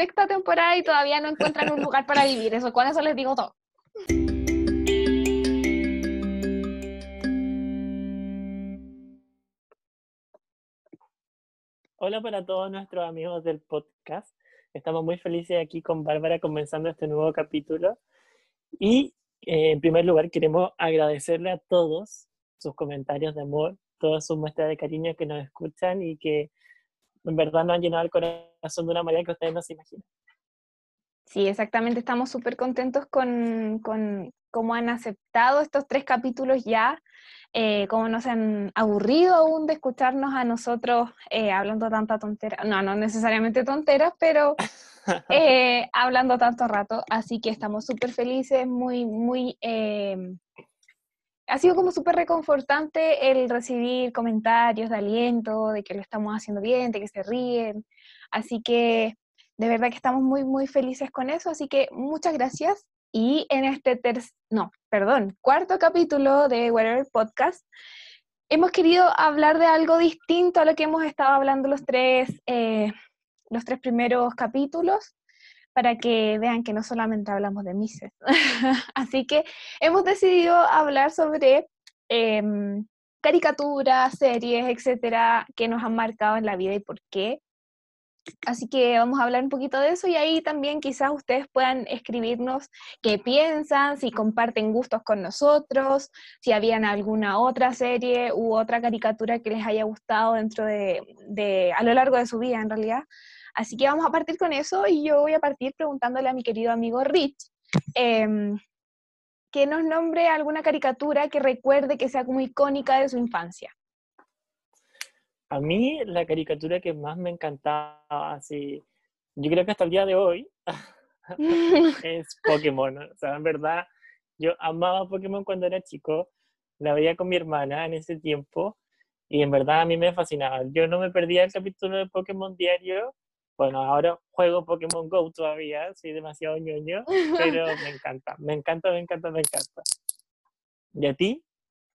sexta temporada y todavía no encuentran un lugar para vivir. Eso, con eso les digo todo. Hola para todos nuestros amigos del podcast. Estamos muy felices aquí con Bárbara comenzando este nuevo capítulo. Y eh, en primer lugar queremos agradecerle a todos sus comentarios de amor, todas sus muestras de cariño que nos escuchan y que en verdad nos han llenado el corazón de una manera que ustedes no se imaginan. Sí, exactamente. Estamos súper contentos con, con, cómo han aceptado estos tres capítulos ya, eh, cómo nos han aburrido aún de escucharnos a nosotros eh, hablando tanta tontera. No, no necesariamente tonteras, pero eh, hablando tanto rato. Así que estamos súper felices, muy, muy ha sido como súper reconfortante el recibir comentarios de aliento, de que lo estamos haciendo bien, de que se ríen. Así que de verdad que estamos muy, muy felices con eso. Así que muchas gracias. Y en este tercer, no, perdón, cuarto capítulo de Whatever Podcast, hemos querido hablar de algo distinto a lo que hemos estado hablando los tres, eh, los tres primeros capítulos para que vean que no solamente hablamos de Mises. Así que hemos decidido hablar sobre em, caricaturas, series, etcétera, que nos han marcado en la vida y por qué. Así que vamos a hablar un poquito de eso y ahí también quizás ustedes puedan escribirnos qué piensan, si comparten gustos con nosotros, si habían alguna otra serie u otra caricatura que les haya gustado dentro de, a lo largo de su vida en realidad. Así que vamos a partir con eso y yo voy a partir preguntándole a mi querido amigo Rich em, que nos nombre alguna caricatura que recuerde que sea como icónica de su infancia. A mí la caricatura que más me encantaba, así, yo creo que hasta el día de hoy, es Pokémon. O sea, en verdad, yo amaba Pokémon cuando era chico, la veía con mi hermana en ese tiempo y en verdad a mí me fascinaba. Yo no me perdía el capítulo de Pokémon diario bueno, ahora juego Pokémon Go todavía, soy demasiado ñoño, pero me encanta, me encanta, me encanta, me encanta. ¿Y a ti?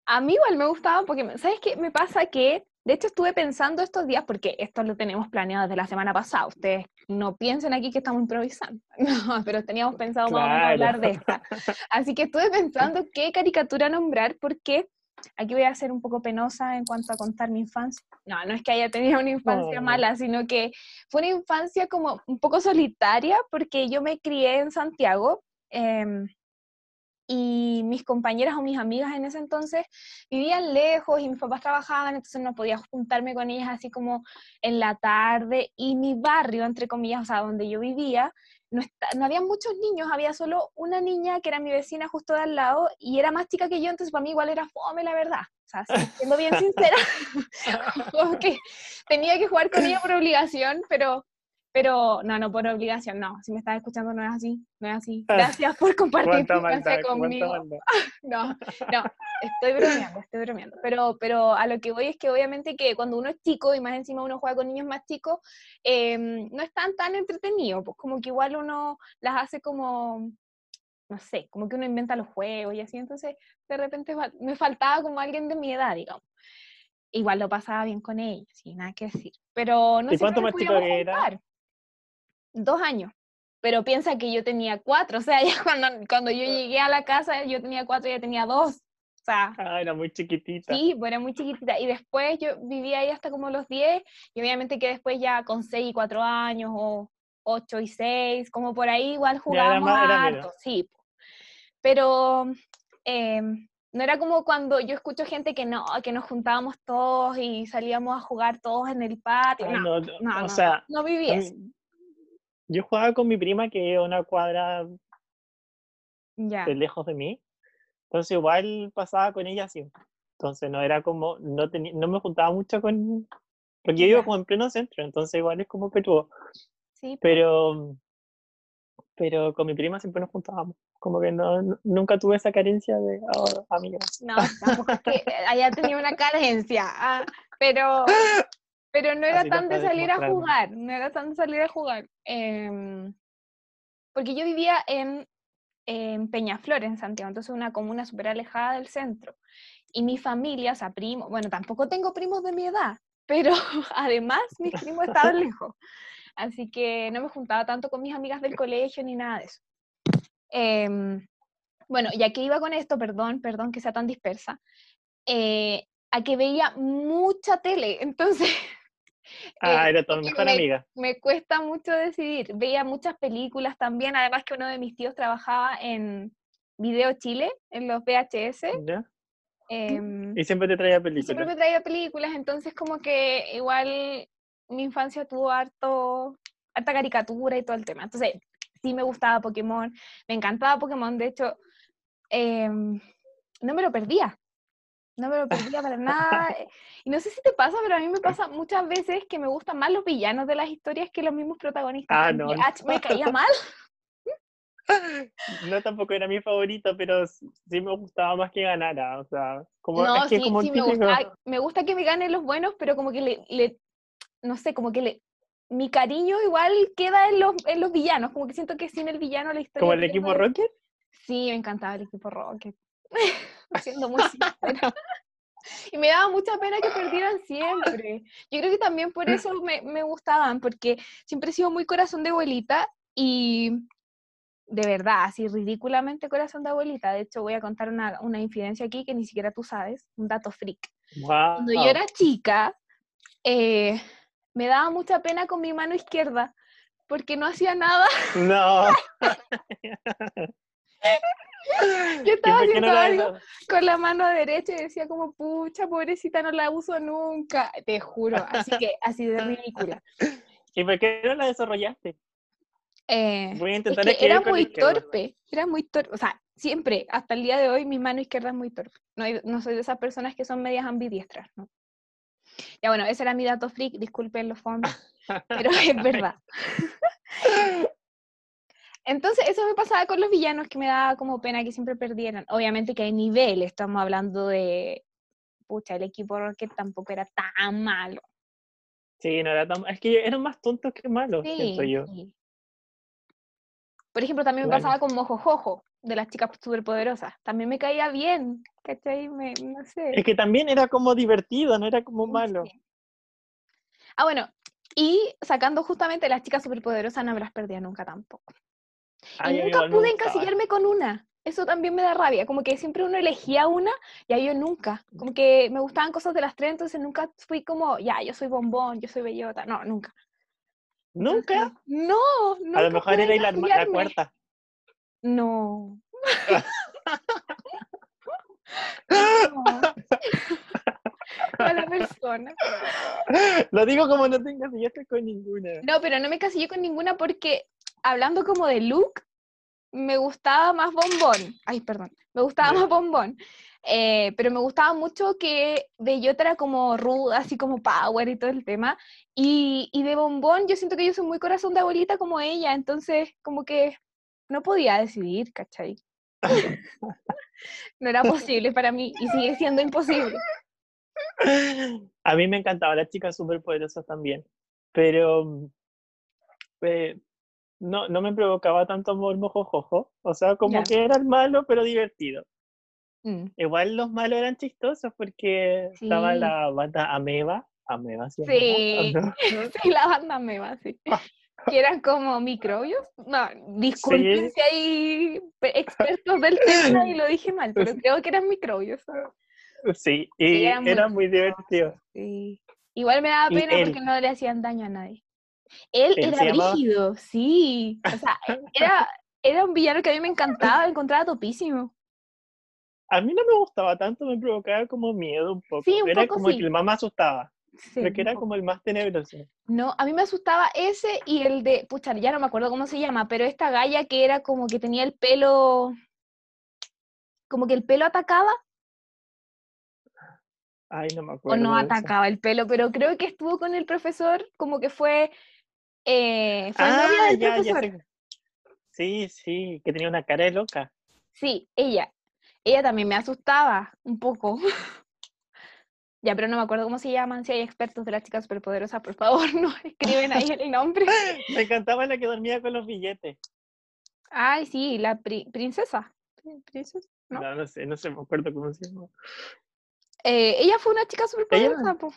A mí igual me gustaba Pokémon. ¿Sabes qué? Me pasa que, de hecho, estuve pensando estos días, porque esto lo tenemos planeado desde la semana pasada. Ustedes no piensen aquí que estamos improvisando, no, pero teníamos pensado más hablar de esta. Así que estuve pensando qué caricatura nombrar, porque aquí voy a ser un poco penosa en cuanto a contar mi infancia. No, no es que haya tenido una infancia mala, sino que fue una infancia como un poco solitaria porque yo me crié en Santiago em, y mis compañeras o mis amigas en ese entonces vivían lejos y mis papás trabajaban, entonces no podía juntarme con ellas así como en la tarde y mi barrio, entre comillas, o sea, donde yo vivía, no, no había muchos niños, había solo una niña que era mi vecina justo de al lado y era más chica que yo, entonces para mí igual era fome, la verdad. O sea, siendo bien sincera, que tenía que jugar con ella por obligación, pero pero no, no por obligación, no. Si me estás escuchando no es así, no es así. Gracias por compartir tu conmigo. No, no, estoy bromeando, estoy bromeando. Pero, pero a lo que voy es que obviamente que cuando uno es chico y más encima uno juega con niños más chicos, em, no es tan tan entretenido, pues como que igual uno las hace como, no sé, como que uno inventa los juegos y así, entonces de repente me faltaba como alguien de mi edad, digamos. Igual lo pasaba bien con ella, sin nada que decir. Pero no ¿Y cuánto más chico era? Dos años, pero piensa que yo tenía cuatro, o sea, ya cuando, cuando yo llegué a la casa yo tenía cuatro y ella tenía dos. O sea, ah, era muy chiquitita. Sí, pues era muy chiquitita. Y después yo vivía ahí hasta como los diez, y obviamente que después ya con seis y cuatro años, o ocho y seis, como por ahí igual jugábamos harto, sí. Pero em, no era como cuando yo escucho gente que no, que nos juntábamos todos y salíamos a jugar todos en el patio. no, no, no, o sea, no vivía yo jugaba con mi prima que es una cuadra de lejos de mí. Entonces igual pasaba con ella siempre. Entonces no era como, no, tenía, no me juntaba mucho con, porque yo iba como en pleno centro, entonces igual es como petudo. Sí. Pero, pero con mi prima siempre nos juntábamos. Como que no, nunca tuve esa carencia de oh, amigas. No, tampoco es que haya tenido una carencia, ah, pero pero no era tan de salir a jugar, no era tan de salir a jugar. Em, porque yo vivía en, en, Peñaflor, en Santiago, entonces una comuna súper alejada del centro. Y mi familia, o sea, primos, bueno, tampoco tengo primos de mi edad, pero además mis primos estaban lejos. Así que no me juntaba tanto con mis amigas del colegio ni nada de eso. Em, bueno, ya que iba con esto, perdón, perdón que sea tan dispersa, eh, a que veía mucha tele, entonces... Ah, era tu mejor me, amiga. Me cuesta mucho decidir. Veía muchas películas también, además que uno de mis tíos trabajaba en Video Chile, en los VHS. ¿Ya? em, Y siempre te traía películas. siempre me traía películas, entonces como que igual mi infancia tuvo harto, harta caricatura y todo el tema. Entonces sí me gustaba Pokémon, me encantaba Pokémon, de hecho em, no me lo perdía, no me lo perdía para nada. eh, Y no sé si te pasa, pero a mí me pasa muchas veces que me gustan más los villanos de las historias que los mismos protagonistas. Ah, no. Ash me caía mal. No, tampoco era mi favorito, pero sí me gustaba más que ganara. O sea, como, No, es que sí, como sí, me gusta, me gusta que me ganen los buenos, pero como que le, le- no sé, como que le, mi cariño igual queda en los, en los villanos, como que siento que sin el villano la historia... como el equipo Rocket. Sí, me encantaba el equipo Rocket, siendo muy sincera. Y me daba mucha pena que perdieran siempre. Yo creo que también por eso me, me gustaban, porque siempre he sido muy corazón de abuelita y de verdad, así ridículamente corazón de abuelita. De hecho, voy a contar una, una infidencia aquí que ni siquiera tú sabes, un dato freak. Wow. Cuando yo era chica, eh, me daba mucha pena con mi mano izquierda, porque no hacía nada. No. Yo estaba ¿Y por qué haciendo no algo con la mano derecha y decía como, pucha, pobrecita, no la uso nunca. Te juro, así que así de ridícula. ¿Y por qué no la desarrollaste? Eh, Voy a es intentar que escribir era muy torpe, era muy torpe. O sea, siempre, hasta el día de hoy, mi mano izquierda es muy torpe. No soy de esas personas que son medias ambidiestras, ¿no? Ya bueno, ese era mi dato freak, disculpen los fondos, pero es verdad. Entonces, eso me pasaba con los villanos, que me daba como pena que siempre perdieran. Obviamente que hay nivel, estamos hablando de, pucha, el equipo Rocket tampoco era tan malo. Sí, no era tan... Es que eran más tontos que malos, siento Sí, yo. sí. Por ejemplo, también me pasaba con Mojojojo, de las chicas superpoderosas. También me caía bien, ¿cachai? Me, no sé. Es que también era como divertido, no era como malo. sí. Ah, bueno, y sacando justamente las chicas superpoderosas, no me las perdía nunca tampoco. Ay, y nunca pude encasillarme con una. Eso también me da rabia. Como que siempre uno elegía una y a yo nunca. Como que me gustaban cosas de las tres, entonces nunca fui como, ya, yo soy bombón, yo soy bellota. No, nunca. ¿Nunca? No, nunca A lo mejor era la, la cuarta. No. No. Mala persona. Lo digo como no tengas billetes con ninguna. No, pero no me casillé con ninguna porque hablando como de look, me gustaba más bombón. Ay, perdón. Me gustaba más bombón. Eh, pero me gustaba mucho que Bellota era como ruda, así como power y todo el tema. Y, y de bombón yo siento que yo soy muy corazón de abuelita como ella, entonces como que no podía decidir, ¿cachai? no era posible para mí y sigue siendo imposible. A mí me encantaban las chicas superpoderosas también, pero eh, no, no me provocaba tanto amor mojojojo. O sea, como que era el malo, pero divertido. Mm, Igual los malos eran chistosos porque estaba Sí. la banda Ameba. Ameba, ¿sí? Sí. ¿no? Sí, la banda meva, sí. Que eran como microbios. No, disculpen Sí. si hay pe- expertos del tema y lo dije mal, pero creo que eran microbios. Sí, y eran muy era muy divertido. Sí. Igual me daba pena porque no le hacían daño a nadie. Él Él era brígido, sí. O sea, era, era un villano que a mí me encantaba, encontraba topísimo. A mí no me gustaba tanto, me provocaba como miedo un poco. Sí, un era poco como el que más me asustaba, Sí, porque era como el más tenebroso. No, a mí me asustaba ese y el de, pucha, ya no me acuerdo cómo se llama, pero esta galla que era como que tenía el pelo, como que el pelo atacaba Ay, no me o acuerdo. no de eso. atacaba el pelo, pero creo que estuvo con el profesor, como que fue, eh, fue novia Ah, del ya, ya profesor. sé. Sí, sí, que tenía una cara de loca. Sí, ella. Ella también me asustaba un poco. ya, pero no me acuerdo cómo se llaman. Si hay expertos de las chicas superpoderosas, por favor, no escriben ahí el nombre. Me encantaba la que dormía con los billetes. Ay, sí, la pri- princesa. Prin- ¿Princesa? ¿No? No, no sé, no sé, me acuerdo cómo se llama. Eh, ella fue una chica superpoderosa, po.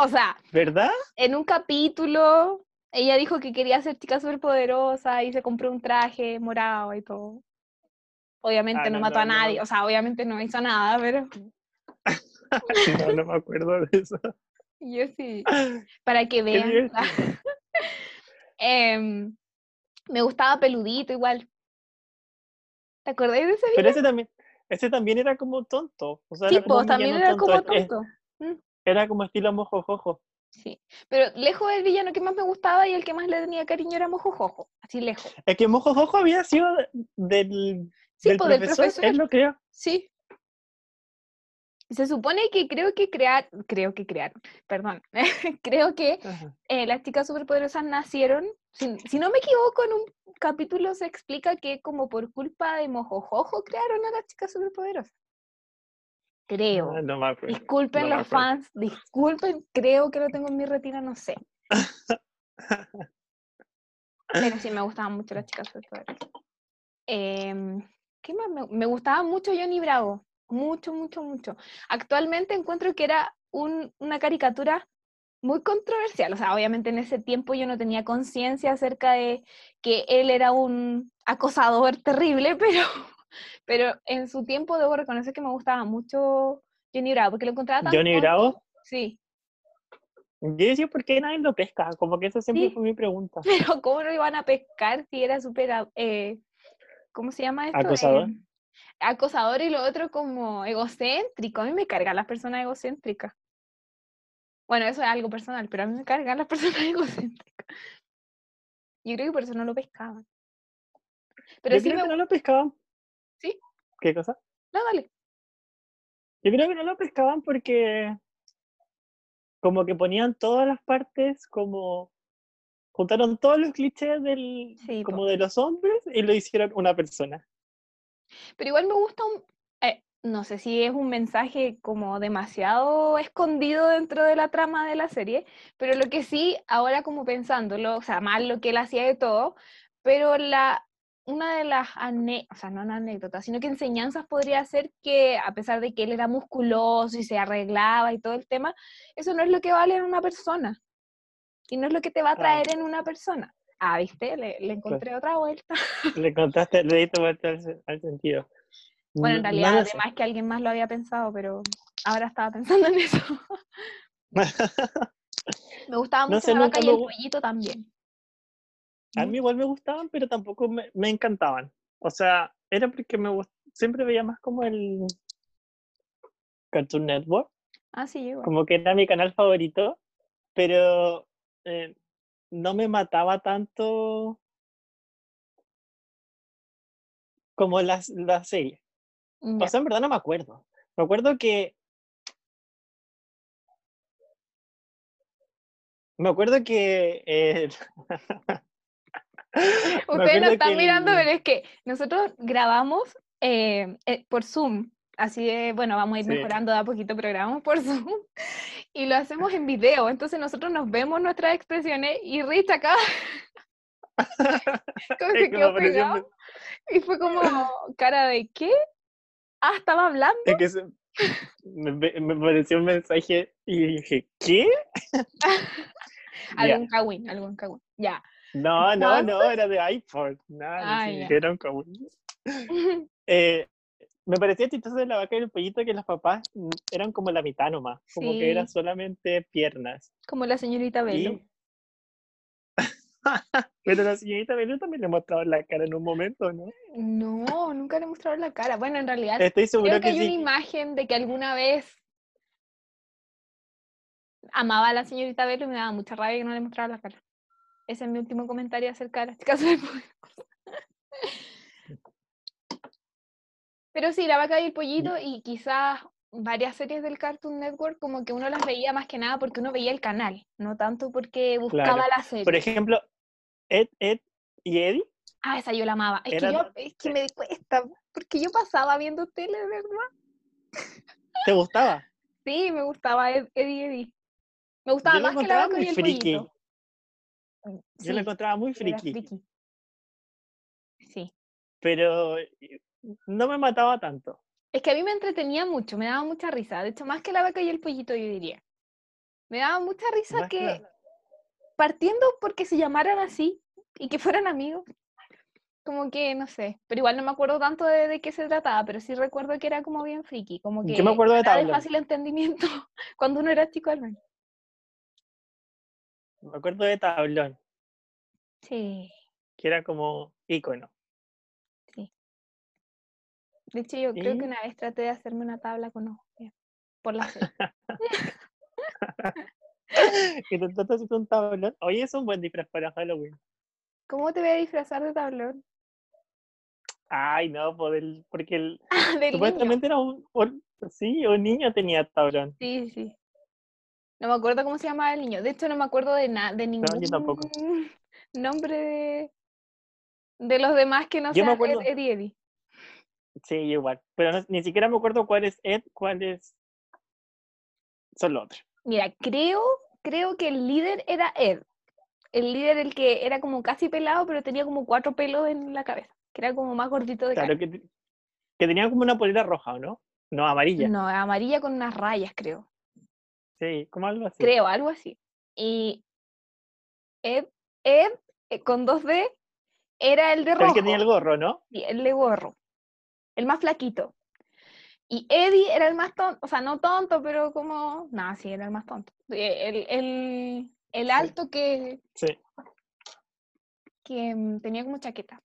o sea, ¿Verdad? en un capítulo ella dijo que quería ser chica superpoderosa y se compró un traje morado y todo. Obviamente Ah, no, no, mató no, a no. nadie, o sea, obviamente no hizo nada, pero no, no me acuerdo de eso. yo sí, para que vean. Em, me gustaba peludito igual. ¿Te acordáis de ese Pero video? ese también, ese también era como tonto. O sea, Sí, era como pues también era como tonto, es- tonto. Era como estilo mojojojo. Sí, pero lejos el villano que más me gustaba y el que más le tenía cariño era Mojojojo, así lejos. Es que mojojojo había sido de- del, Sí, del pues del profesor, profesor. él lo creó. Sí. Se supone que creo que crear, creo que crearon, perdón, creo que eh, las chicas superpoderosas nacieron, si, si no me equivoco, en un capítulo se explica que como por culpa de Mojojojo crearon a las chicas superpoderosas. Creo. Ah, no. Disculpen no los fans, disculpen, creo que lo tengo en mi retina, no sé. Pero sí, me gustaban mucho las chicas superpoderosas. Em, ¿Qué más? Me, me gustaba mucho Johnny Bravo. Mucho, mucho, mucho. Actualmente encuentro que era un- una caricatura muy controversial. O sea, obviamente en ese tiempo yo no tenía conciencia acerca de que él era un acosador terrible, pero, pero en su tiempo debo reconocer que me gustaba mucho Johnny Bravo, porque lo encontraba tan Johnny. Bravo. Sí, Yo decía, ¿por qué nadie lo pesca? Como que esa siempre Sí. fue mi pregunta. pero ¿cómo lo iban a pescar si era súper, eh, ¿cómo se llama esto? ¿Acosador? Eh, acosador y lo otro como egocéntrico. A mí me cargan las personas egocéntricas. Bueno, eso es algo personal, pero a mí me cargan las personas egocéntricas. Yo creo que por eso no lo pescaban. Pero Yo sí creo me que no lo pescaban. ¿Sí? ¿Qué cosa? No, dale. Yo creo que no lo pescaban porque como que ponían todas las partes como juntaron todos los clichés del Sí, po. como de los hombres y lo hicieron una persona. Pero igual me gusta un... eh, no sé si es un mensaje como demasiado escondido dentro de la trama de la serie, pero lo que sí, ahora como pensándolo, o sea, más lo que él hacía de todo, pero la, una de las, ane- o sea, no una anécdota, sino que enseñanzas podría ser que a pesar de que él era musculoso y se arreglaba y todo el tema, eso no es lo que vale en una persona. Y no es lo que te va a traer en una persona. Ah, ¿viste? Le, le encontré otra vuelta. Le contaste, le diste vuelta al, se- al sentido. Bueno, en realidad, además que alguien más lo había pensado, pero ahora estaba pensando en eso. Me gustaba No mucho sé, la vaca y el pollito también. A mí igual me gustaban, pero tampoco me, me encantaban. O sea, era porque me gust- siempre veía más como el Cartoon Network, Ah, sí, igual. como que era mi canal favorito, pero eh, no me mataba tanto como las la serie. Ya. O sea, en verdad no me acuerdo. Me acuerdo que. Me acuerdo que. eh, Ustedes no acuerdo están que mirando, pero es que nosotros grabamos eh, eh, por Zoom. Así de, bueno, vamos a ir Sí. mejorando de a poquito, pero grabamos por Zoom y lo hacemos en video. Entonces nosotros nos vemos nuestras expresiones y Rich acá como que quedó pegado y fue como cara de ¿qué? Ah, estaba hablando. Es que se- me, me- pareció un mensaje y dije, ¿qué? Algún cagüín, algún cagüín. Ya. No, no, no, era de iPod. Nada, Ah, era un cabrón. Eh, me parecía chistoso de la vaca y el pollito que los papás eran como la mitad nomás, como que eran solamente piernas. Como la señorita Belo. Y... Pero la señorita Belén también le mostraba la cara en un momento, ¿no? No, nunca le mostraron la cara. Bueno, en realidad Estoy seguro creo que que hay una imagen de que alguna vez amaba a la señorita Belo y me daba mucha rabia que no le mostrara la cara. Ese es mi último comentario acerca de las chicas superpoderosas. Pero sí, la vaca y el pollito y quizás varias series del Cartoon Network como que uno las veía más que nada porque uno veía el canal, no tanto porque buscaba Claro. la serie. Por ejemplo, Ed, Ed y Eddie, Ah, esa yo la amaba. Es que Eran- yo, es que me cuesta, porque yo pasaba viendo tele, ¿verdad? ¿te gustaba? Sí, me gustaba Ed- Eddie Eddie. Me gustaba Yo más que la vaca y el friki. pollito. Yo Sí, lo encontraba muy friki, friki. Sí. pero eh, no me mataba tanto. Es que a mí me entretenía mucho, me daba mucha risa. De hecho, más que la vaca y el pollito, yo diría. Me daba mucha risa Más que partiendo porque se llamaran así y que fueran amigos. Como que, no sé, pero igual no me acuerdo tanto de, de qué se trataba, pero sí recuerdo que era como bien friki, como que Yo me acuerdo de era de fácil entendimiento cuando uno era chico al menos. Me acuerdo de Tablón, Sí, que era como ícono. de hecho yo creo Y- que una vez traté de hacerme una tabla con ojos, por la que te tratas de un tablón. Oye, es un buen disfraz para Halloween. ¿Cómo te voy a disfrazar de tablón? Ay, no, por el- porque el, niño. supuestamente era un, un- sí, un niño tenía tablón. Sí, sí. No me acuerdo cómo se llamaba el niño. De hecho, no me acuerdo de nada, de ningún yo tampoco. nombre de, de los demás que no Yo sean acuerdo- Ed, y Eddie. Sí, igual. Pero no- ni siquiera me acuerdo cuál es Ed, cuál es. Son los otros. Mira, creo, creo que el líder era Ed. El líder, el que era como casi pelado, pero tenía como cuatro pelos en la cabeza. Que era como más gordito de Claro, cara. que, que tenía como una polera roja, ¿o no? No, amarilla. No, amarilla con unas rayas, creo. Sí, como algo así. Creo, algo así. Y Ed, Ed, eh, con 2D, era el de rojo. el que tenía el gorro, ¿no? Sí, el de gorro. El más flaquito. Y Eddie era el más tonto, o sea, no tonto, pero como. No, sí, era el más tonto. El, el, el Sí. alto que, Sí. que mm, tenía como chaqueta.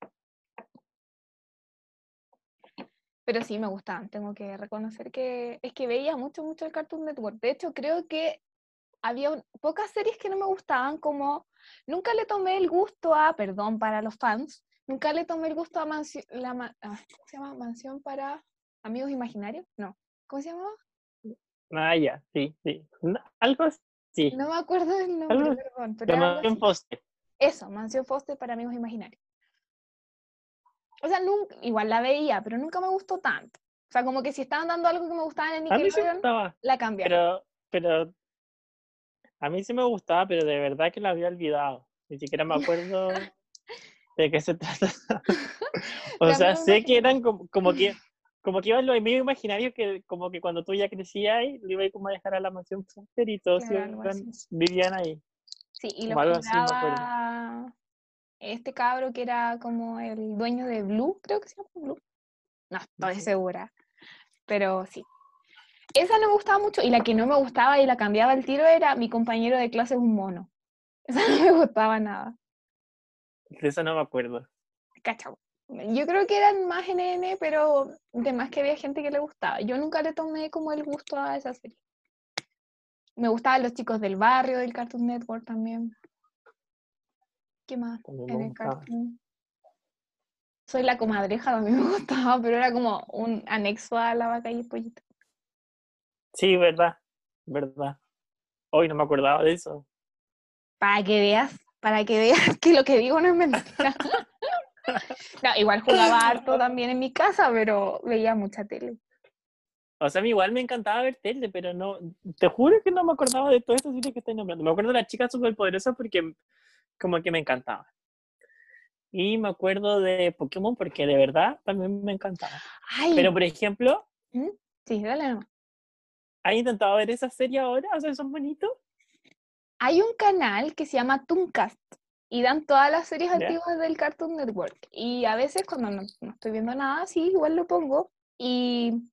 Pero sí, me gustaban. Tengo que reconocer que es que veía mucho, mucho el Cartoon Network. De hecho, creo que había un- pocas series que no me gustaban, como nunca le tomé el gusto a, perdón para los fans, nunca le tomé el gusto a Mansión, la, ah, ¿cómo se llama? Mansión para amigos imaginarios. No, ¿cómo se llamaba? Ah, ya, sí, sí. No, algo así. No me acuerdo del nombre, Algo- perdón. Pero La mansión. Foster. Eso, Mansión Foster para amigos imaginarios. O sea, nunca, igual la veía, pero nunca me gustó tanto. O sea, como que si estaban dando algo que me gustaba en sí me Nickelodeon, la cambiaron. Pero, pero. A mí sí me gustaba, pero de verdad que la había olvidado. Ni siquiera me acuerdo de qué se trata. o sea, sé que eran como, como que. Como que iban los amigos imaginarios que como que cuando tú ya crecías lo iba a ir como a dejar a la mansión Foster y todos Claro, iban- vivían ahí. Sí, y lo así este cabro que era como el dueño de Blue, creo que se llama Blue. No estoy segura, pero sí. Esa no me gustaba mucho y la que no me gustaba y la cambiaba el tiro era mi compañero de clase es un mono. Esa no me gustaba nada. De eso no me acuerdo. Cachao. Yo creo que eran más NN, pero de más que había gente que le gustaba. Yo nunca le tomé como el gusto a esa serie. Me gustaban los chicos del barrio, del Cartoon Network también. ¿Qué más? En el? Soy la comadreja, también me gustaba, pero era como un anexo a la vaca y el pollito. Sí, verdad, verdad. Hoy no me acordaba de eso. Para que veas, para que veas que lo que digo no es mentira. No, igual jugaba harto también en mi casa, pero veía mucha tele. O sea, a mí igual me encantaba ver tele, pero no, te juro que no me acordaba de todas esas series que estoy nombrando. Me acuerdo de la chica superpoderosa porque como que me encantaba. Y me acuerdo de Pokémon porque de verdad también me encantaba. Ay, Pero por ejemplo, sí, dale. ¿has intentado ver esa serie ahora? O sea, son bonitos. Hay un canal que se llama Tooncast y dan todas las series Ya. antiguas del Cartoon Network. Y a veces cuando no, no estoy viendo nada, sí, igual lo pongo. Y,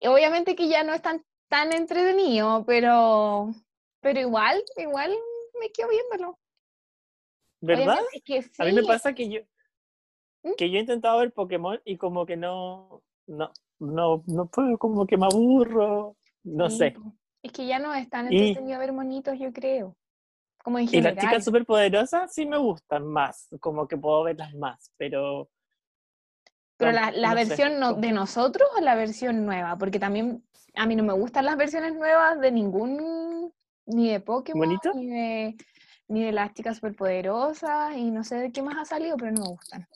y obviamente que ya no es tan, tan entretenido, pero, pero igual, igual me quedo viéndolo. ¿Verdad? Obviamente es que A mí me pasa que yo, ¿Mm? que yo he intentado ver Pokémon y como que no, no, no, no puedo, como que me aburro, no sí, sé. Es que ya no es tan Y- entretenido ver monitos, yo creo. Como en Y las general. chicas superpoderosas sí me gustan más, como que puedo verlas más, pero Pero la, la no versión no- de nosotros o la versión nueva, porque también a mí no me gustan las versiones nuevas de ningún, ni de Pokémon, ¿Bonito? ni de, ni de las chicas superpoderosas, y no sé de qué más ha salido, pero no me gustan.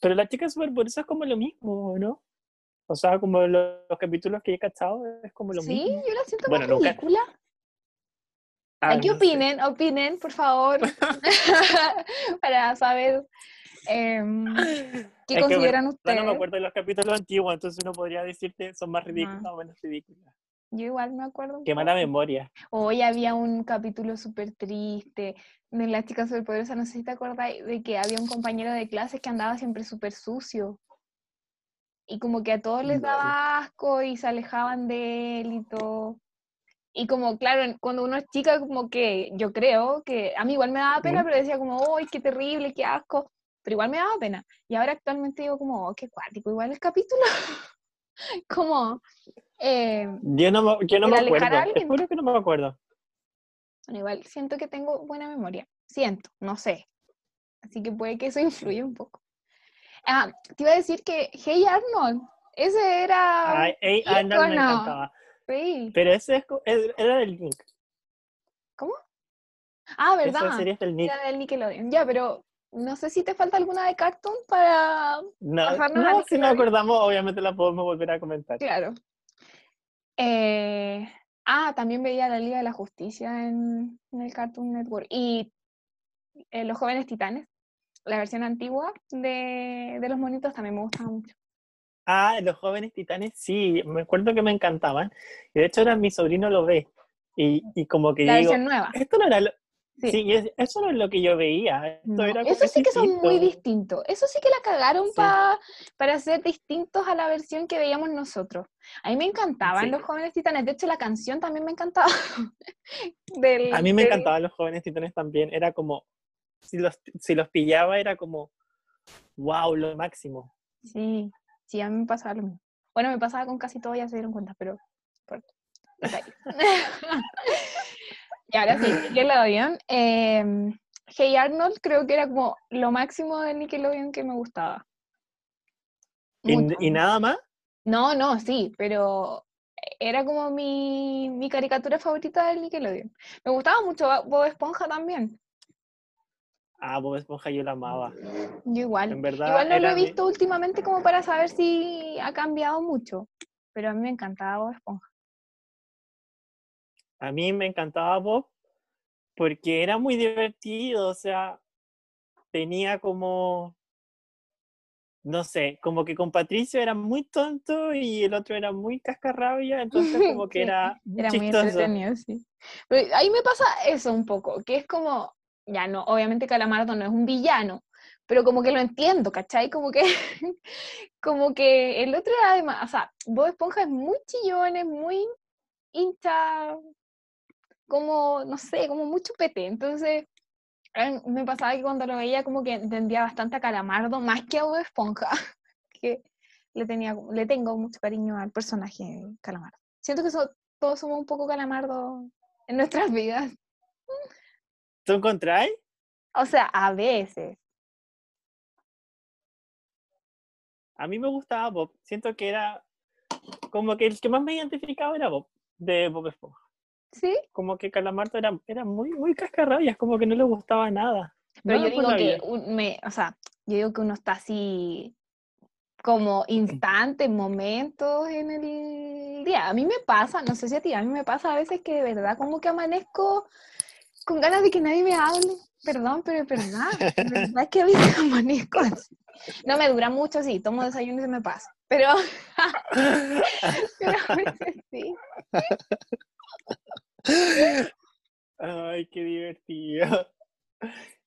Pero las chicas superpoderosas es como lo mismo, ¿no? O sea, como los, los capítulos que he cachado es como lo Sí, mismo. yo la siento Bueno, más nunca- ridícula. Ah, Ay, ¿Qué no sé. opinen? Opinen, por favor, para saber em, qué Es que, consideran ustedes. No me acuerdo de los capítulos antiguos, entonces uno podría decirte son más Ajá. ridículos o menos ridículos. Yo igual me acuerdo. Qué mala memoria. Hoy había un capítulo súper triste de la chica superpoderosa, no sé si te acuerdas, de que había un compañero de clase que andaba siempre súper sucio. Y como que a todos les daba asco y se alejaban de él y todo. Y como, claro, cuando uno es chica, como que yo creo que a mí igual me daba pena, pero decía como, ¡ay, qué terrible, qué asco! Pero igual me daba pena. Y ahora actualmente digo como, oh, qué cuático, igual el capítulo. como... Eh, yo no, me, yo no me acuerdo, te juro que no me acuerdo. Bueno, igual siento que tengo buena memoria. Siento, no sé. Así que puede que eso influya un poco. Ah, te iba a decir que Hey Arnold, ese era. Ay, hey Arnold me encantaba. Sí. Pero ese era del Link. ¿Cómo? Ah, ¿verdad? Esa serie es del Nick. Era del Nickelodeon. Ya, pero no sé si te falta alguna de Cartoon para. No, no si nos acordamos, obviamente la podemos volver a comentar. Claro. Eh, ah, también veía la Liga de la Justicia en, el Cartoon Network. Y eh, Los Jóvenes Titanes, la versión antigua de, de los monitos también me gustaba mucho. Ah, Los Jóvenes Titanes, sí, me acuerdo que me encantaban. Y de hecho ahora mi sobrino lo ve. Y, y como que la digo, versión nueva. esto no era lo, Sí, eso no es lo que yo veía. eso sí que son muy distintos. Eso sí que la cagaron para ser distintos a la versión que veíamos nosotros. A mí me encantaban los jóvenes titanes. De hecho, la canción también me encantaba. a mí me encantaban los jóvenes titanes también. Era como, si los, si los pillaba, era como, wow, lo máximo. Sí, sí, a mí me pasaba lo mismo. Bueno, me pasaba con casi todo, ya se dieron cuenta, pero... Y ahora sí, Nickelodeon. Eh, hey Arnold creo que era como lo máximo de Nickelodeon que me gustaba. ¿Y, nada más? No, no, sí, pero era como mi, mi caricatura favorita del Nickelodeon. Me gustaba mucho Bob Esponja también. Ah, Bob Esponja yo la amaba. Yo igual. En verdad, igual no lo he visto últimamente como para saber si ha cambiado mucho, pero a mí me encantaba Bob Esponja. A mí me encantaba Bob porque era muy divertido, o sea, tenía como, no sé, como que con Patricio era muy tonto y el otro era muy cascarrabia, entonces como que era, era muy entretenido, sí. Pero ahí me pasa eso un poco, que es como, ya no, obviamente Calamardo no es un villano, pero como que lo entiendo, ¿cachai? Como que, como que el otro era además, o sea, Bob Esponja es muy chillón, es muy hincha como, no sé, como mucho pete. Entonces, me pasaba que cuando lo veía como que entendía bastante a Calamardo, más que a Bob Esponja, que le, tenía, le tengo mucho cariño al personaje Calamardo. Siento que todos somos un poco Calamardo en nuestras vidas. ¿Tú encontráis? O sea, a veces. A mí me gustaba Bob. Siento que era como que el que más me identificaba era Bob, de Bob Esponja. ¿Sí? Como que Calamardo era, era muy, muy cascarrabias, como que no le gustaba nada. Pero yo digo que, me, o sea, yo digo que uno está así como instante, momentos en el día. A mí me pasa, no sé si a ti, a mí me pasa a veces que de verdad como que amanezco con ganas de que nadie me hable. Perdón, pero es verdad, es verdad que a veces amanezco así. No me dura mucho, sí, tomo desayuno y se me pasa. Pero, pero a veces sí. Ay, qué divertido.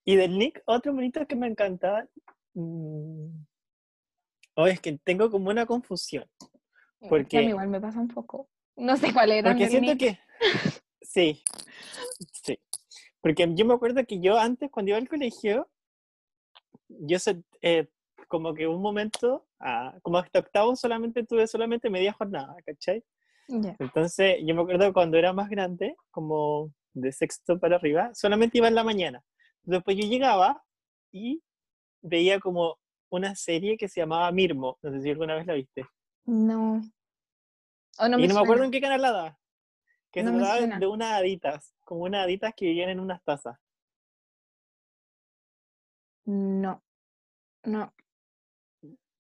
Y del Nick, otro bonito que me encantaba. Mm, oh, es que tengo como una confusión. Porque. A mí igual me pasa un poco. No sé cuál era. Porque siento que. Sí. Sí. Porque yo me acuerdo que yo antes, cuando iba al colegio, yo eh, como que un momento, ah, como hasta octavo, solamente tuve solamente media jornada, ¿cachai? Entonces, yo me acuerdo cuando era más grande, como de sexto para arriba, solamente iba en la mañana. Después yo llegaba y veía como una serie que se llamaba Mirmo. No sé si alguna vez la viste. No. y no me acuerdo en qué canal la daba. Que se trataba de unas haditas, como unas haditas que vivían en unas tazas. No. No.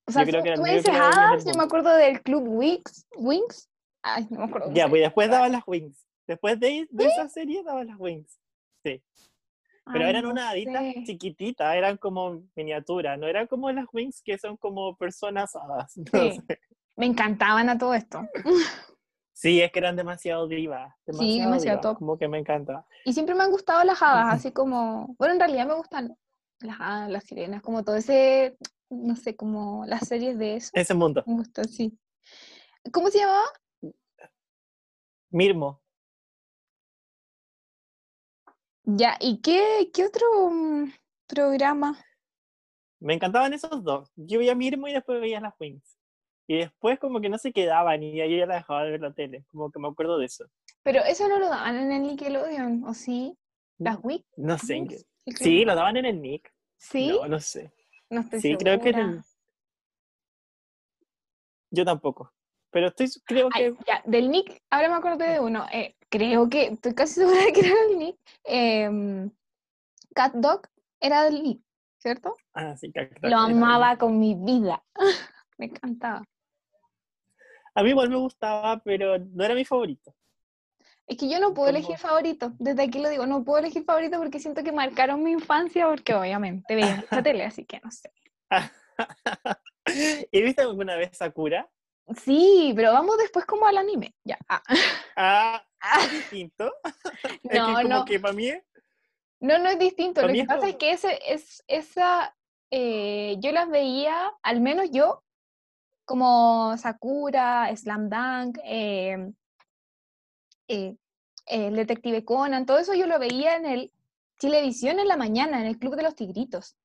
O sea, tú, me dices hadas, yo me acuerdo del Club Wings, Wings Ay, no me acuerdo. Ya, pues después daban las Wings. Después de, de esa serie daban las Wings. Sí. Pero eran unas haditas chiquititas, eran como miniaturas, no eran como las Wings que son como personas hadas. Me encantaban a todo esto. Sí, es que eran demasiado divas. Sí, demasiado top. Como que me encanta. Y siempre me han gustado las hadas, así como, bueno, en realidad me gustan las hadas, las sirenas, como todo ese, no sé, como las series de eso. Ese mundo. Me gusta, sí. ¿Cómo se llamaba? Mirmo. Ya, ¿y qué, qué otro mm, programa? Me encantaban esos dos. Yo veía Mirmo y después veía las Wings. Y después como que no se quedaban y yo ya la dejaba de ver la tele. Como que me acuerdo de eso. Pero eso no lo daban en el Nickelodeon, ¿o sí? ¿Las Wings? No sé en qué. Sí, lo daban en el Nick. ¿Sí? No, no sé. No estoy Sí, creo que en segura. el... Yo tampoco. Pero estoy, creo Ay, que... ya, del Nick, ahora me acordé de uno. eh, creo que, estoy casi segura de que era del Nick. em, Cat Dog era del Nick, ¿cierto? Ah, sí, claro, Lo era- amaba con mi vida. me encantaba. A mí igual me gustaba, pero no era mi favorito. Es que yo no puedo elegir favorito. Desde aquí lo digo, no puedo elegir favorito porque siento que marcaron mi infancia porque obviamente veía mucha tele, así que no sé. ¿Y viste alguna vez Sakura? Sí, pero vamos después como al anime. Ya. ah. Ah, Ah, distinto. es que No, como no. que para mí... No, no es distinto. Lo que es pasa como- es que ese, es, esa, eh, yo las veía, al menos yo, como Sakura, Slam Dunk, eh, eh, el Detective Conan, todo eso yo lo veía en el Chilevisión en la mañana, en el Club de los Tigritos,